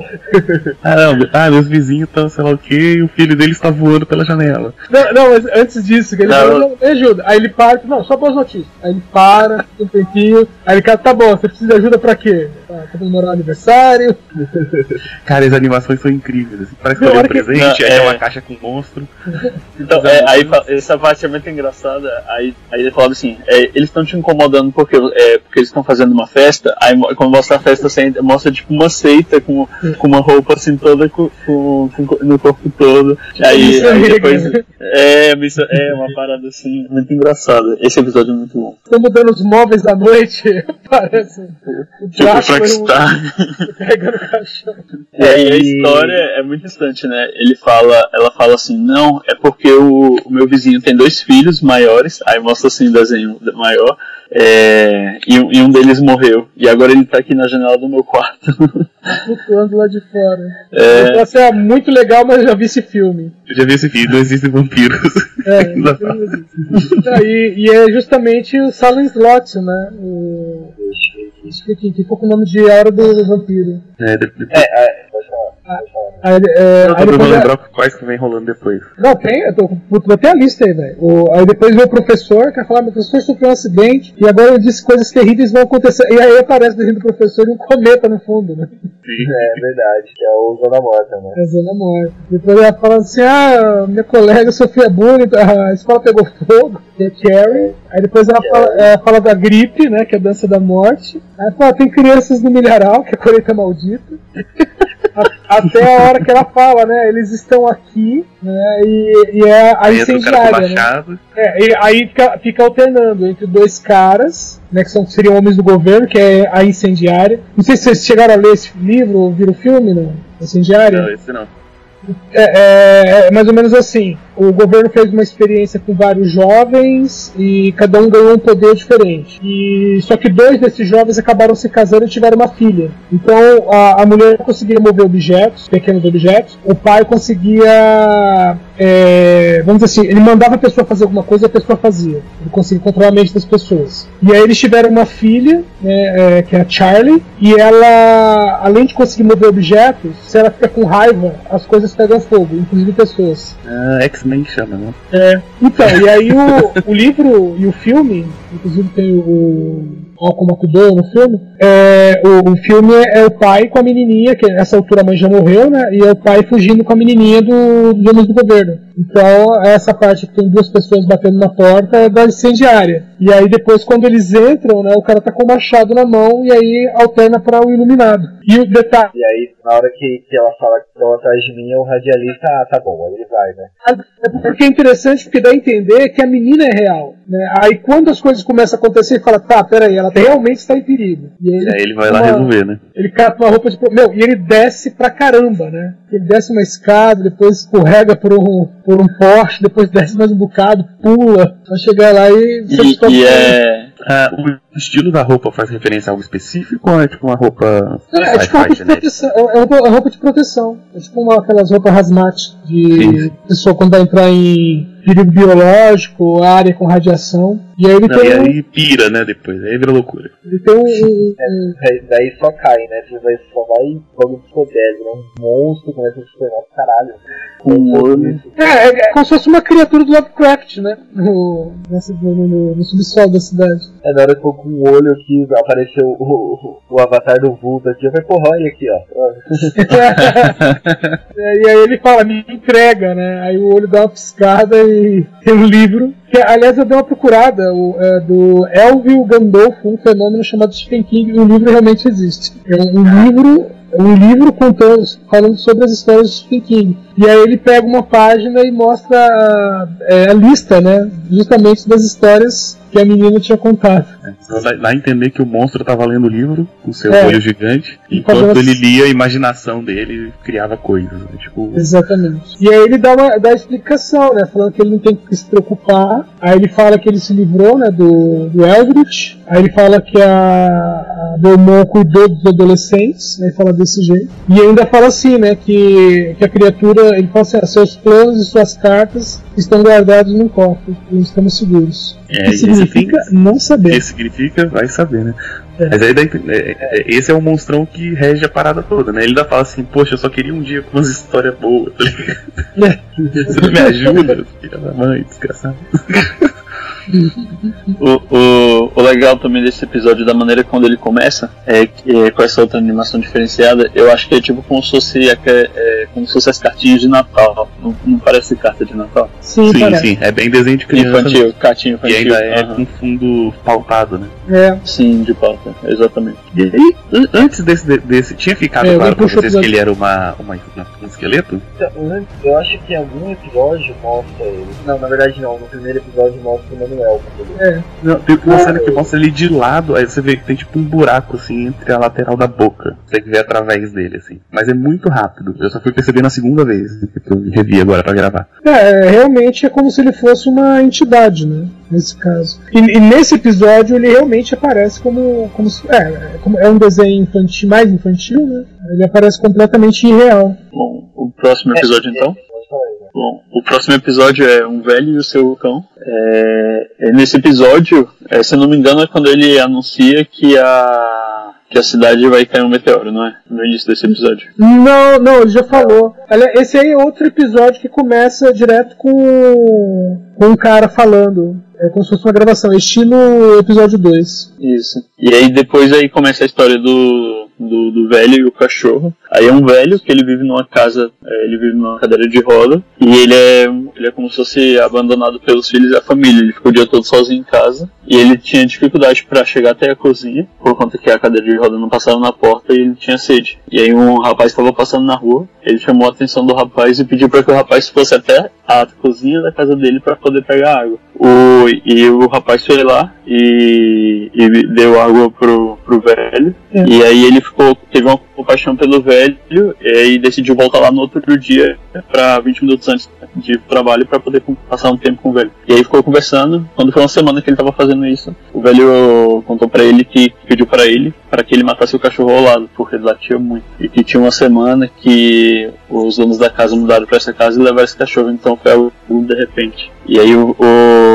Ah, não, ah, meus vizinhos estão, sei lá o que, e o filho dele está voando pela janela. Não, não, mas antes disso, que ele Não, fala, me ajuda. Aí ele para, não, só boas notícias. Aí ele para, um tempinho, aí ele fala, tá bom, você precisa de ajuda pra quê? Ah, pra comemorar o aniversário. Cara, as animações são incríveis. Assim. Parece que eu um que- presente, aí é é- uma caixa com monstro. Então, é, aí essa parte é muito engraçada. Aí, aí ele falava assim: é, eles estão te incomodando porque, é, porque eles estão fazendo uma festa. Aí quando mostra a festa, assim, mostra tipo uma seita com, com uma roupa assim toda com, com- com- no corpo todo. Aí, é aí legal. depois. É, é uma parada assim, muito engraçada. Esse episódio é muito bom. Estão mudando os móveis da noite, parece o Tipo, Drácula Frankenstein. pegando o caixão. É, e a E- história é muito instante, né? Ele fala, ela fala assim, não, é porque o, o meu vizinho tem dois filhos maiores, aí mostra assim o desenho maior, é, e, um- e um deles morreu. E agora ele tá aqui na janela do meu quarto. flutuando lá de fora. É. Assim, é muito legal, mas eu já vi esse filme. Eu já vi esse vídeo, não existem vampiros. É, filme existe. Ah, e, e é justamente o Silent Slot, né? O. Explique, que ficou com o nome de Hora do Vampiro. É, de- de- É, é, Aí, é, eu aí depois é- lembrar quais que vem rolando depois. Não, tem, eu tô, puto, botei a lista aí, velho. O- Aí depois veio o professor, que vai falar, meu professor sofreu um acidente, e agora ele disse que coisas terríveis vão acontecer. E aí aparece o do professor e um cometa no fundo, né? É verdade, que é o Zona Morta, né? É Zona Morta. Depois ela fala assim, ah, minha colega sofria bullying, a escola pegou fogo, que é Carrie. Aí depois ela fala, ela fala da gripe, né, que é a dança da morte. Aí fala, tem crianças no milharal, que é a colheita maldita. A- Até a hora que ela fala, né, eles estão aqui, né, e, e é a Aí incendiária, né? É, e aí fica, fica alternando entre dois caras, né, que são, seriam homens do governo, que é a incendiária. Não sei se vocês chegaram a ler esse livro ou viram o filme, não? Incendiária? Não, esse não. É, é- é mais ou menos assim. O governo fez uma experiência com vários jovens e cada um ganhou um poder diferente. E só que dois desses jovens acabaram se casando e tiveram uma filha. Então a, a mulher conseguia mover objetos, pequenos objetos. O pai conseguia, é, vamos dizer assim, ele mandava a pessoa fazer alguma coisa e a pessoa fazia. Ele conseguia controlar a mente das pessoas. E aí eles tiveram uma filha, né, é, que é a Charlie, e ela, além de conseguir mover objetos, se ela fica com raiva, as coisas pegam fogo, inclusive pessoas. Ah, X-Men chama, né? É, então, e aí o, o livro e o filme, inclusive tem o Malcolm McDowell no filme, é, o, o filme é o pai com a menininha, que nessa altura a mãe já morreu, né? E é o pai fugindo com a menininha do, homens do governo. Então, essa parte que tem duas pessoas batendo na porta é da incendiária. E aí depois, quando eles entram, né, o cara tá com o machado na mão e aí alterna para o iluminado. E o detalhe, E aí, na hora que, que ela fala que estão atrás de mim, o radialista, ah, tá bom, aí ele vai, né? É porque é interessante porque dá a entender que a menina é real. Né? Aí quando as coisas começam a acontecer, ele fala, tá, peraí, ela realmente está em perigo. E aí Aí ele vai lá uma- resolver, né? Ele cata uma roupa de. pro- Meu, e ele desce pra caramba, né? Ele desce uma escada, depois escorrega por um, por um poste, depois desce mais um bocado, pula, vai chegar lá e. E, e é. Ah, o estilo da roupa faz referência a algo específico ou é tipo uma roupa É, é tipo roupa sci-fi de proteção. É, é roupa, é roupa de proteção. É tipo uma, aquelas roupas hazmat de Sim. pessoa quando vai entrar em perigo biológico, área com radiação. E aí ele Não, tem, e um, aí pira, né, depois. Aí vira loucura. ele tem um, um- um- Daí- só cai, né? Você vai, só vai logo descoberto, né? Um monstro começa a se tornar caralho. Com um. É, é, é como se fosse uma criatura do Lovecraft, né? No, nessa- no, no- no subsolo da cidade. É na hora que eu com o olho aqui, apareceu o, o, o avatar do vulto aqui. Eu falei, porra, olha aqui, ó. E aí ele fala, me entrega, né? Aí o olho dá uma piscada e tem um livro. Que, aliás, eu dei uma procurada o, é, do Elvio Gandolfo, um fenômeno chamado Stephen King, e o livro realmente existe. É um, livro. Um livro contando, falando sobre as histórias de Stephen King. E aí ele pega uma página e mostra a, é, a lista, né? Justamente das histórias que a menina tinha contado. Você vai, vai entender que o monstro tava lendo o livro com seu É. olho gigante, E enquanto fazendo ele lia a imaginação dele criava coisas. né? Tipo, Exatamente. E aí ele dá uma dá a explicação, né? Falando que ele não tem que se preocupar. Aí ele fala que ele se livrou, né? Do, do Eldritch. Aí ele fala que a, a Belmont cuidou dos adolescentes, né? Fala desse jeito. E ainda fala assim, né? Que, que a criatura, ele fala assim, ah, seus planos e suas cartas estão guardados num cofre. E estamos seguros. É, o que esse significa não o que saber. significa, vai saber, né? É. Mas aí ent- é, é, esse é o monstrão que rege a parada toda, né? Ele ainda fala assim, poxa, eu só queria um dia com umas histórias boas, tá ligado? Você não me ajuda, filha da mãe, desgraçado. O, o, o legal também desse episódio, da maneira quando ele começa, é é, com essa outra animação diferenciada, eu acho que é tipo como se fosse, é, é, como se fosse as cartinhas de Natal. Não, não parece carta de Natal? Sim, Sim, sim, é bem desenho de criança. Infantil, cartinha E infantil. ainda é aham. com fundo pautado, né? É. Sim, de pauta, exatamente. E antes desse, de- desse tinha ficado É, claro pra vocês que ele era uma, uma, uma- um esqueleto? Eu acho que em algum episódio mostra ele. Não, na verdade não. No primeiro episódio mostra o Manuel. quando ele- É. Não, tem uma cena que mostra ele de lado, aí você vê que tem tipo um buraco assim entre a lateral da boca. Você consegue ver através dele, assim. Mas é muito rápido. Eu só fui perceber na segunda vez que eu revi agora pra gravar. É, realmente é como se ele fosse uma entidade, né? Nesse caso. E, e nesse episódio ele realmente aparece como. como se, é, é como- é um desenho infantil, mais infantil, né? Ele aparece completamente irreal. Bom, o próximo episódio então? Bom, o próximo episódio é Um Velho e o Seu Cão. É, é nesse episódio, é, se eu não me engano, é quando ele anuncia que a, que a cidade vai cair um meteoro, não é? No início desse episódio. Não, não, ele já falou. Esse aí é outro episódio que começa direto com, com um cara falando. É como se fosse uma gravação, estilo episódio 2. Isso. E aí depois aí começa a história do, do, do velho e o cachorro. Aí é um velho que ele vive numa casa, é, ele vive numa cadeira de roda e ele é, ele é como se fosse abandonado pelos filhos e a família. Ele fica o dia todo sozinho em casa e ele tinha dificuldade para chegar até a cozinha por conta que a cadeira de roda não passava na porta e ele tinha sede. E aí um rapaz estava passando na rua, ele chamou a atenção do rapaz e pediu para que o rapaz fosse até a cozinha da casa dele para poder pegar água. O, e o rapaz foi lá e, e deu água pro, pro velho. É. E aí ele ficou, teve uma compaixão pelo velho e aí decidiu voltar lá no outro dia para 20 minutos antes de trabalho para poder passar um tempo com o velho. E aí ficou conversando. Quando foi uma semana que ele tava fazendo isso, o velho contou para ele que pediu para ele para que ele matasse o cachorro ao lado, porque ele latia muito. E que tinha uma semana que os donos da casa mudaram para essa casa e levaram esse cachorro, então foi algo de repente. E aí o, o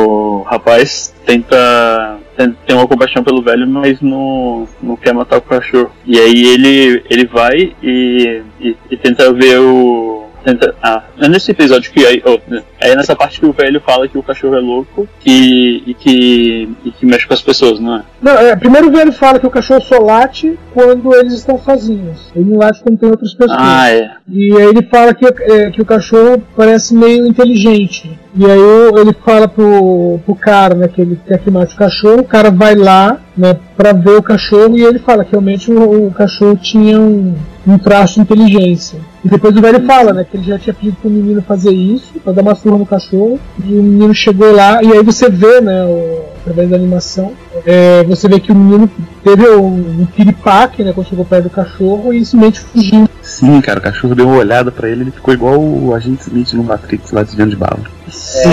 rapaz tenta tem, uma compaixão pelo velho, mas não, não quer matar o cachorro. E aí ele, ele vai e, e, e tenta ver o. Tenta, ah, é nesse episódio que aí, oh, é nessa parte que o velho fala que o cachorro é louco que, e, que, e que mexe com as pessoas, não é? Não, é, primeiro o velho fala que o cachorro só late quando eles estão sozinhos. Ele não late quando tem outras pessoas. Ah, é. E aí ele fala que, é, que o cachorro parece meio inteligente. E aí ele fala pro, pro cara, né, que ele quer que mate o cachorro, o cara vai lá, né, pra ver o cachorro e ele fala que realmente o, o cachorro tinha um, um traço de inteligência. E depois o velho fala, né, que ele já tinha pedido pro menino fazer isso, pra dar uma surra no cachorro, e o menino chegou lá, e aí você vê, né, o- através da animação, é, você vê que o menino teve um, um piripaque, né, quando chegou perto do cachorro e simplesmente fugiu. Sim, cara, o cachorro deu uma olhada pra ele ele ficou igual o agente Smith no Matrix lá desviando de bala. Fica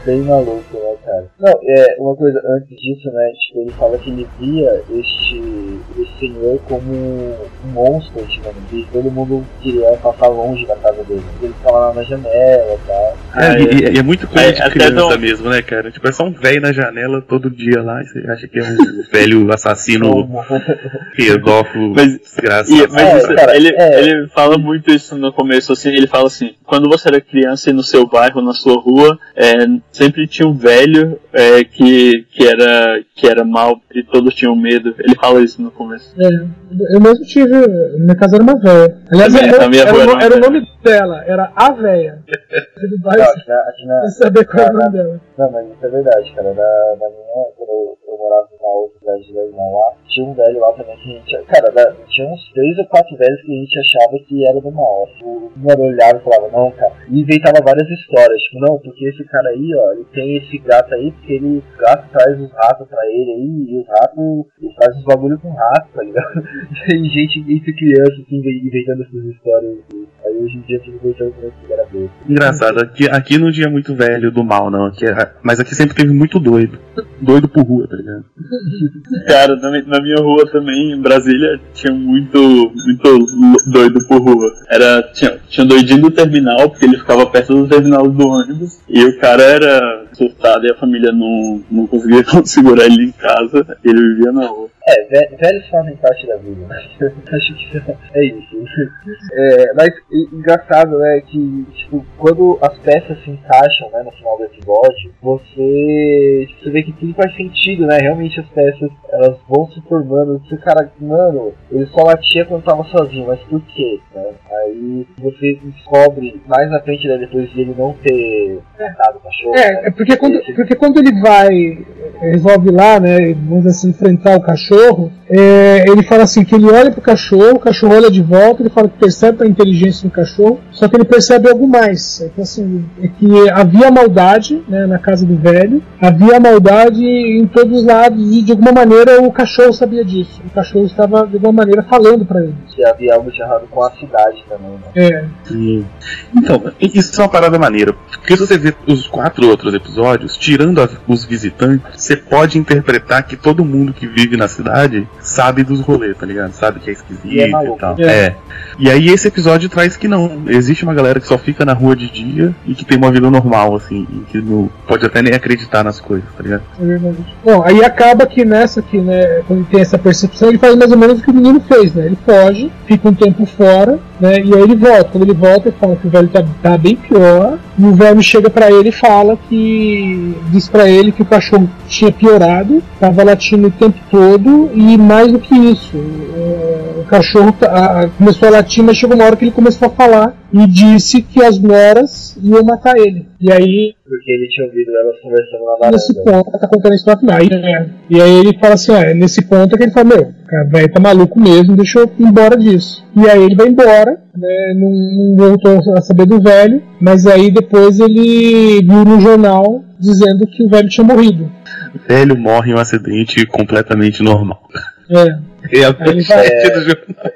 bem maluco, cara? Não, é, uma coisa antes disso, né? Tipo, ele fala que ele via este, este senhor como um monstro antigamente. E todo mundo queria passar longe da casa dele. Ele ficava lá na janela e tal. É, Ah, e, é. e- é muito coisa É, de criança não- mesmo, né, cara? Tipo, é só um velho na janela todo dia lá e você acha que é um velho assassino pedófilo Mas- desgraçado. E, mas É, isso- cara, ele, é. ele fala muito isso no começo, assim, ele fala assim, quando você era criança e no seu bairro, na sua rua, é, sempre tinha um velho é, que, que, era, que era mal e todos tinham medo. Ele fala isso no começo. É, eu mesmo tive. Minha casa era uma véia. Aliás, era, minha era, o- era uma era o nome dela, era a véia. Não, aqui na, aqui na, saber qual é o nome dela. Não, mas isso é verdade, cara. Na, na minha, quando eu, eu morava na outra cidade irmão lá, tinha um velho lá também que a gente. Cara, da- tinha uns três ou quatro velhos que a gente achava que era do mal. Um era olhava e falava, não, cara. E inventava várias histórias, tipo, não, porque esse cara aí, ó, ele tem esse gato aí, porque ele, o gato traz os ratos pra ele aí, e os ratos, ele faz os bagulho com rato, tá ligado? E gente entre criança, assim, inventando essas histórias. assim. Aí hoje em dia fica pensando como que era besta. Engraçado, aqui, aqui não tinha muito velho do mal, não. Aqui, é- mas aqui sempre teve muito doido. Doido por rua, tá ligado? Cara, na, na minha rua também, em Brasília, tinha muito, muito doido por rua. Era, tinha, tinha doidinho do terminal, porque ele ficava perto do terminal do ônibus, e o cara era surtado e a família não, não conseguia segurar ele em casa, ele vivia na rua. É, ve- velhos fazem parte da vida. né? Acho que é isso. É, mas engraçado, né, que tipo, quando as peças se encaixam né, no final do episódio, você, tipo, você vê que tudo faz sentido, né? Realmente as peças elas vão se formando. Você, cara, mano, ele só latia quando tava sozinho, mas por quê? Né? Aí você descobre mais na frente, né, depois de ele não ter tratado o cachorro. É, né? é porque quando, porque quando ele vai, resolve lá, né, vamos assim, enfrentar o cachorro, cachorro é, ele fala assim, que ele olha pro cachorro, o cachorro olha de volta, ele fala que percebe a inteligência do cachorro, só que ele percebe algo mais. É que, assim, é que havia maldade né, na casa do velho, havia maldade em todos os lados, e de alguma maneira o cachorro sabia disso. O cachorro estava, de alguma maneira, falando para ele. que havia algo de errado com a cidade também, né? É, E- Então, isso é uma parada maneira. Porque se você vê os quatro outros episódios, tirando os visitantes, você pode interpretar que todo mundo que vive na cidade sabe dos rolês, tá ligado? Sabe que é esquisito E é e, tal. É. É. E aí esse episódio traz que não. Existe uma galera que só fica na rua de dia e que tem uma vida normal, assim, e que não pode até nem acreditar nas coisas, tá ligado? É verdade. Bom, aí acaba que nessa aqui, né, quando ele tem essa percepção, ele faz mais ou menos o que o menino fez, né? Ele foge, fica um tempo fora, né? E aí ele volta. Quando ele volta, ele fala que o velho tá, tá bem pior. E o velho chega pra ele e fala que. diz pra ele que o cachorro tinha piorado, tava latindo o tempo todo, e mais do que isso, é, o cachorro tá- a- a- começou a latir, mas chegou uma hora que ele começou a falar e disse que as noras iam matar ele. E aí Porque ele tinha ouvido elas conversando na nesse varanda. ponto, tá contando a história final. Aí, E aí ele fala assim, ó, é nesse ponto é que ele fala, meu, cara, velho tá maluco mesmo, deixa eu ir embora disso. E aí ele vai embora, né, não, não voltou a saber do velho, mas aí depois ele viu no jornal dizendo que o velho tinha morrido. Velho morre em um acidente completamente normal. É, É a manchete do jornal.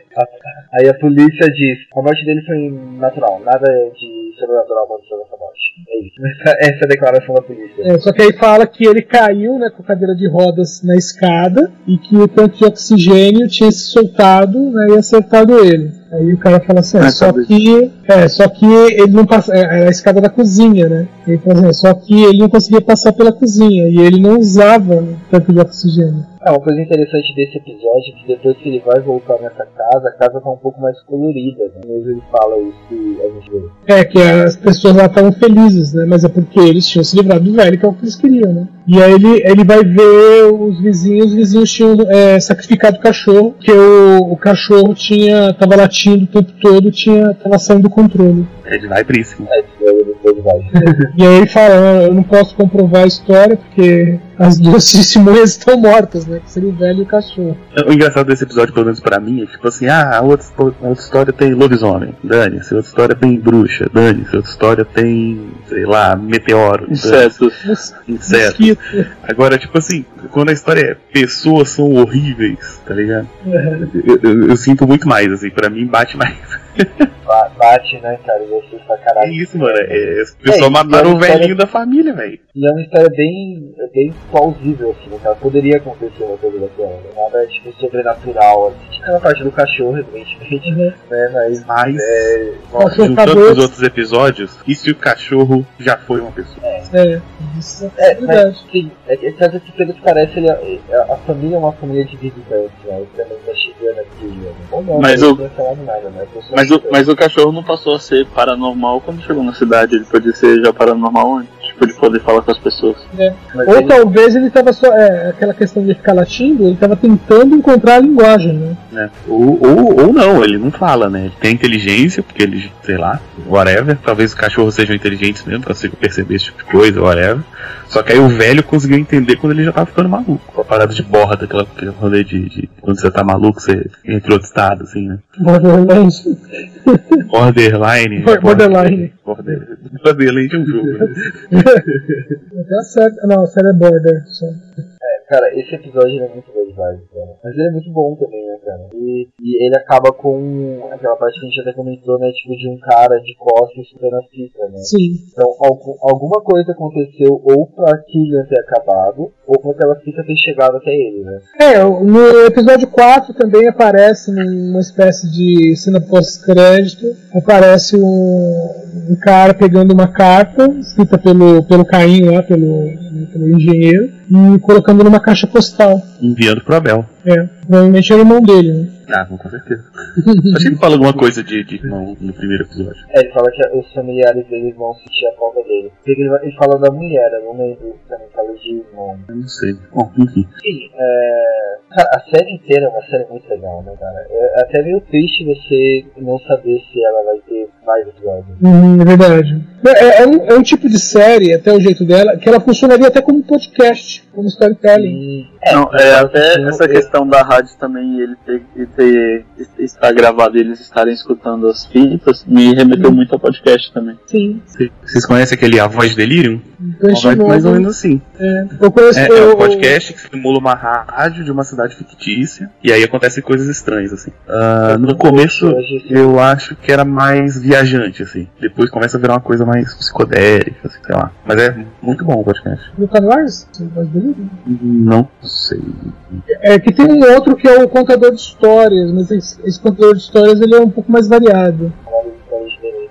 Aí a polícia diz: a morte dele foi natural, nada de sobrenatural aconteceu nessa morte. É isso. Essa, essa é a declaração da polícia. é, só que aí fala que ele caiu, né, com a cadeira de rodas na escada e que o tanque de oxigênio tinha se soltado né, e acertado ele. Aí o cara fala assim, é, Ah, só talvez. que é, só que ele não passa, é, é a escada da cozinha, né? Ele fala assim, é, só que ele não conseguia passar pela cozinha e ele não usava tanque de oxigênio. É, uma coisa interessante desse episódio é que depois que ele vai voltar nessa casa, a casa tá um pouco mais colorida. Né? Mesmo ele fala isso que a gente vê. É que as pessoas lá estavam felizes, né? Mas é porque eles tinham se livrado do velho, que é o que eles queriam, né? E aí ele, ele vai ver os vizinhos, os vizinhos tinham é, sacrificado o cachorro, porque o, o cachorro tinha tava latindo o tempo todo, tinha tava saindo do controle. É de naipríssimo. É, depois ele vai. E aí ele fala, eu não posso comprovar a história porque as duas testemunhas estão mortas, né? Que seria o velho e o cachorro. O engraçado desse episódio, pelo menos pra mim, é tipo assim, ah, a outra, a outra história tem lobisomem, dane-se, outra história tem bruxa, dane-se, outra história tem, sei lá, meteoro, Insetos. inseto. Mosquito. Agora, tipo assim, quando a história é pessoas são horríveis, tá ligado? Eu, eu- eu sinto muito mais, assim, pra mim bate mais. Ba- Bate, né, cara? E você fala, É caralho. isso, mano. É, as pessoas É, e mataram a o história- velhinho da família, velho. E é uma história bem, bem plausível, assim, né, cara? Poderia acontecer uma coisa daquela. né? Nada, tipo, sobrenatural, assim. Tinha a parte do cachorro, evidentemente, né? Mas, Mas, é... Cachorro juntando tá com os outros episódios, e se o cachorro já foi uma pessoa? É, isso é É, verdade. mas, sim, é caso que pelo que parece, ele, é- a, a família é uma família de visitantes, né? Ele também tá chegando aqui, né? Ou não, Mas não o- falado nada, né? Mas o, mas o cachorro não passou a ser paranormal quando chegou na cidade. Ele podia ser já paranormal antes. Tipo, ele poder falar com as pessoas. Mas Ou ele- talvez ele tava só. É, aquela questão de ficar latindo, ele tava tentando encontrar a linguagem, né? né? Ou, ou, ou não, ele não fala, né? Ele tem inteligência, porque ele, sei lá, whatever. Talvez os cachorros sejam inteligentes mesmo, consigo perceber esse tipo de coisa, whatever. Só que aí o velho conseguiu entender quando ele já tava ficando maluco. Com a parada de borda, aquela, aquele rolê de, de quando você tá maluco, você entra outro estado, assim, né? Borderlands. Borderline. Bor- borderline. Border, borderline é um jogo. né? A série. Não, a é Border. Cara, esse episódio é muito bad vibes, cara. Mas ele é muito bom também, né, cara? E, e ele acaba com aquela parte que a gente até comentou, né? Tipo, de um cara de costas escutando as fitas, né? Sim. Então, algum, alguma coisa aconteceu ou pra Killian ter acabado, ou pra aquela fita ter chegado até ele, né? É, no episódio 4 também aparece numa espécie de cena pós-crédito, aparece um, um cara pegando uma carta, escrita pelo, pelo Caim lá, pelo, pelo engenheiro, e colocando numa caixa postal. Enviando pro Abel. É, provavelmente era o irmão dele, né? Ah, com certeza. Acho que ele fala alguma coisa de, de irmão no primeiro episódio. É, ele fala que os familiares dele vão sentir a falta dele. Porque ele, ele fala da mulher, eu não lembro também, fala de irmão. Eu não sei. Bom, enfim. Sim, é... Cara, a série inteira é uma série muito legal, né, cara? É até meio triste você não saber se ela vai ter mais episódios. Hum, é verdade. É, é um, é um tipo de série, até o jeito dela, que ela funcionaria até como podcast, como storytelling. E, Não, é, até eu- essa eu- questão da rádio também, ele ter, ter estar gravado e eles estarem escutando as fitas, me remeteu muito ao podcast também. Sim. Vocês conhecem aquele A Voz Delirium? Mais ou menos assim. é, eu conheço É, é eu- um podcast que simula uma rádio de uma cidade fictícia e aí acontecem coisas estranhas, assim. Ah, no começo eu acho que era mais viajante, assim. Depois começa a virar uma coisa mais psicodélica, assim, sei lá. Mas é muito bom o podcast. No? Esse Voz Livro? Não sei. É que tem um outro que é o contador de histórias, mas esse, esse contador de histórias ele é um pouco mais variado.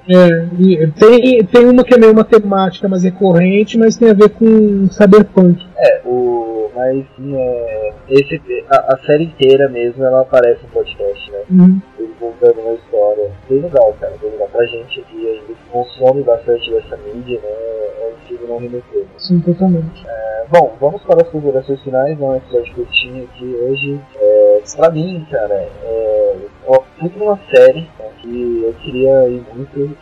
É, tem, tem uma que é meio uma temática mais recorrente, mas tem a ver com cyberpunk. É, o. Mas sim, é. Esse, a, a série inteira mesmo ela aparece no podcast, né? Uhum. Eles vão dando uma história. Bem legal, cara. Bem legal. Pra gente aqui ainda que consome bastante dessa mídia, né? É impossível não remeter. Sim, totalmente. É, bom, vamos para as considerações finais, não é um episódio curtinho aqui hoje. É, pra mim, cara, é. Ó, uma série né, que eu queria ir muito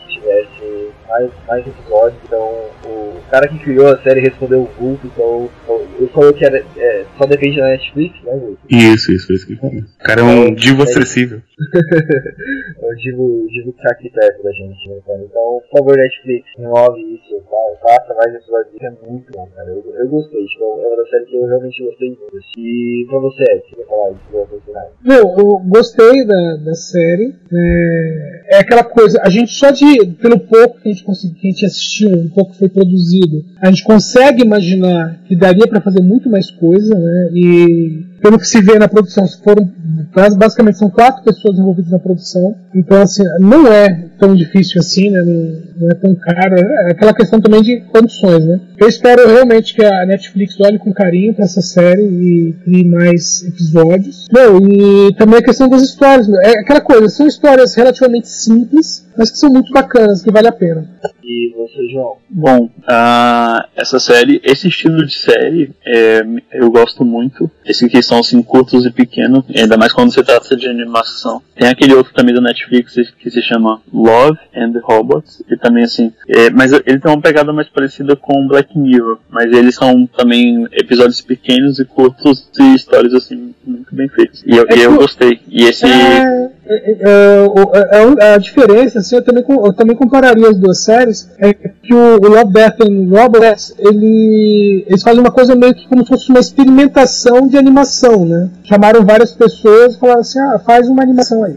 mais, mais episódios. Então, o cara que criou a série respondeu o vulto, então ele falou que era, é, só depende da Netflix, né, vulto? Isso, isso, isso que eu falei. O cara é um divo acessível. É o Divo, Divo que tá aqui perto da gente, né, cara? Então, por favor, Netflix, renove isso, fa- faça mais episódios, é muito bom, cara. Eu, eu gostei, tipo, é uma das séries que eu realmente gostei muito. E pra você, Ed, você vai falar isso, você vai finais. Não, eu gostei da, da série. É, é aquela coisa, a gente só de, pelo pouco que gente conseguiu, que a gente assistiu, um pouco que foi produzido, a gente consegue imaginar que daria pra fazer muito mais coisa, né? E pelo que se vê na produção, foram basicamente são quatro pessoas envolvidas na produção, então assim não é tão difícil assim, né? Não, é tão caro. É aquela questão também de condições, né? Eu espero realmente que a Netflix olhe com carinho para essa série e crie mais episódios. Não, e também a questão das histórias. né? É aquela coisa, são histórias relativamente simples, mas que são muito bacanas, que vale a pena. E você, João? Bom, essa série, esse estilo de série, é, eu gosto muito. Esse que são assim curtos e pequenos, ainda mais quando se trata de animação. Tem aquele outro também da Netflix que se chama Love and the Robots, que também assim, é, mas ele tem uma pegada mais parecida com Black Mirror, mas eles são também episódios pequenos e curtos e histórias assim muito bem feitas. E eu, É e eu que o- gostei. E esse É, é, é, é, é a diferença, assim, eu também, eu também compararia as duas séries, é que o, o Love, Death and Robots, ele, eles fazem uma coisa meio que como se fosse uma experimentação de animação, né? Chamaram várias pessoas e falaram assim, ah, faz uma animação aí.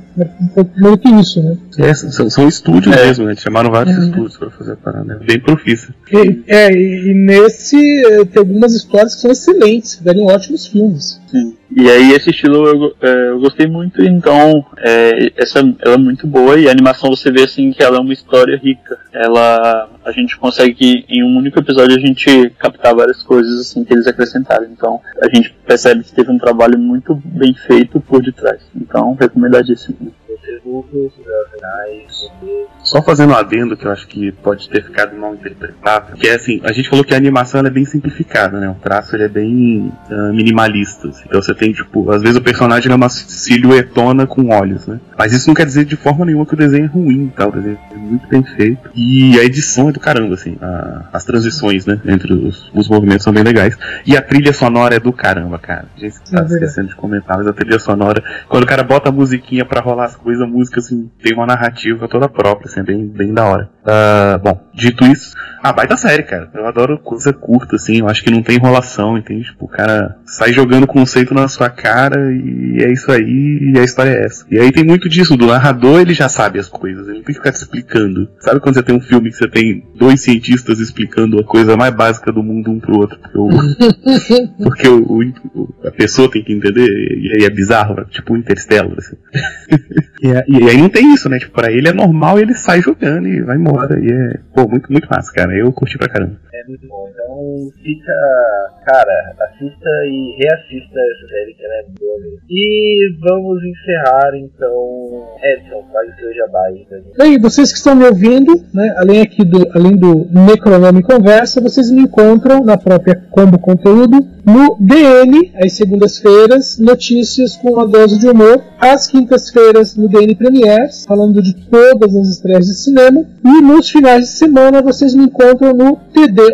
Foi Meio que isso, né? É, são, são estúdios É. mesmo, né? Eles chamaram vários estúdios pra fazer a parada. É bem profissa. E, é, e, e nesse eh, tem algumas histórias que são excelentes, que dariam ótimos filmes. Sim. E aí esse estilo eu, é, eu gostei muito, então é, essa ela é muito boa e a animação você vê assim que ela é uma história rica. Ela a gente consegue em um único episódio a gente captar várias coisas assim que eles acrescentaram. Então a gente percebe que teve um trabalho muito bem feito por detrás. Então recomendadíssimo. Finais, Só fazendo um adendo que eu acho que pode ter ficado mal interpretado, que é assim, a gente falou que a animação ela é bem simplificada, né? O traço ele é bem uh, minimalista. assim. Então você tem, tipo, às vezes o personagem é uma silhuetona com olhos, né? Mas isso não quer dizer de forma nenhuma que o desenho é ruim, tá? O desenho é muito bem feito. E a edição é do caramba, assim. a- as transições, né? Entre os, os movimentos são bem legais. E a trilha sonora é do caramba, cara. A gente tá É esquecendo de comentar, mas a trilha sonora, quando o cara bota a musiquinha pra rolar as coisas, a música, assim, tem uma narrativa toda própria, assim, bem, bem da hora. Ah, bom, dito isso, a baita série, cara. Eu adoro coisa curta, assim, eu acho que não tem enrolação, entende? Tipo, o cara sai jogando conceito na sua cara e é isso aí, e a história é essa. E aí tem muito disso, do narrador ele já sabe as coisas, ele não tem que ficar te explicando. Sabe quando você tem um filme que você tem dois cientistas explicando a coisa mais básica do mundo um pro outro? Porque, o, porque o, o- a pessoa tem que entender, e aí é bizarro, tipo Interstellar, assim. E, é- e aí não tem isso, né? Tipo, pra ele é normal e ele sai jogando e vai embora. E é, pô, muito, muito massa, cara. Eu curti pra caramba. Muito bom. Então fica. Cara, assista e reassista essa série que ela é boa mesmo. E vamos encerrar então. Edson, faz o seu jabá aí. Bem, vocês que estão me ouvindo, né, além aqui do, além do Necronome Conversa, vocês me encontram na própria Combo Conteúdo, no DN, às segundas-feiras, notícias com uma dose de humor, às quintas-feiras no DN Premiers, falando de todas as estreias de cinema, e nos finais de semana vocês me encontram no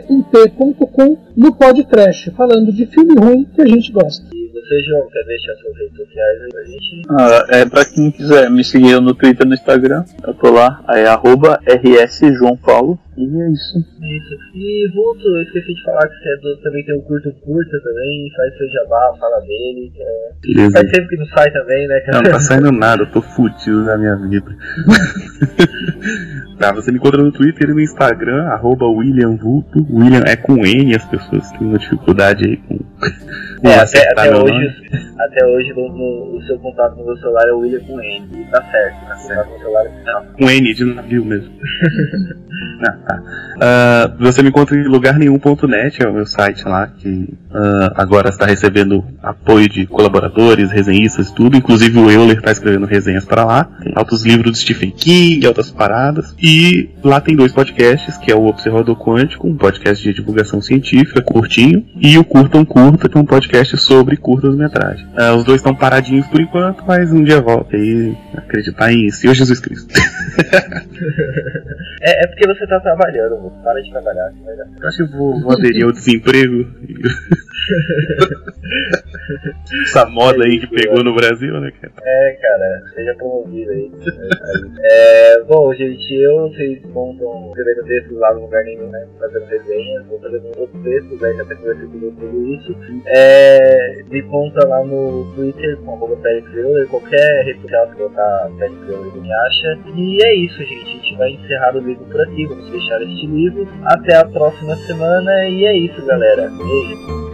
td1p.com, no podcast, falando de filme ruim que a gente gosta. E você, João, quer deixar suas redes sociais aí pra gente? Ah, é, pra quem quiser me seguir no Twitter e no Instagram, eu tô lá, é arroba RS João Paulo. E é isso. Isso. E Vulto, eu esqueci de falar que você é do- também tem o Curto Curta também, faz seu jabá, fala dele. é- Beleza. Faz sempre que não sai também, né, Não, não tá saindo nada, eu tô fudido na minha vida. tá, você me encontra no Twitter e no Instagram, arroba William Vulto. William é com N, as pessoas que têm uma dificuldade aí com. com É, até, até hoje, até hoje no, no- o seu contato no meu celular é o William com N. E tá certo, tá contato no celular não. Com N de navio mesmo. ah, tá. Ah, você me encontra em lugarnenhum.net, é o meu site lá, que ah, agora está recebendo apoio de colaboradores, resenhistas, tudo. Inclusive o Euler está escrevendo resenhas para lá. Tem altos livros de Stephen King, altas paradas. E lá tem dois podcasts, que é o Observador Quântico, um podcast de divulgação científica, curtinho, e o Curtam Curta, que é um podcast sobre curtas-metragens. Ah, os dois estão paradinhos por enquanto, mas um dia volta aí, acreditar em Senhor Jesus Cristo. É, é porque você tá trabalhando, você para de trabalhar. você vai dar- Eu acho que eu vou, vou aderir ao desemprego. Essa moda aí que pegou no Brasil, né, cara? É, cara, seja promovido aí. É, bom, gente, eu, vocês montam escrevendo textos lá no lugar nenhum, né? Fazendo resenhas, vou fazendo outros textos, aí já conversei com tudo isso. É, me conta lá no Twitter com arroba Felix Euler, qualquer rede social que colocar Felix Euler me acha. E é isso, gente. A gente vai encerrar o livro por aqui, vamos fechar este livro. Até a próxima semana e é isso, galera. Beijo.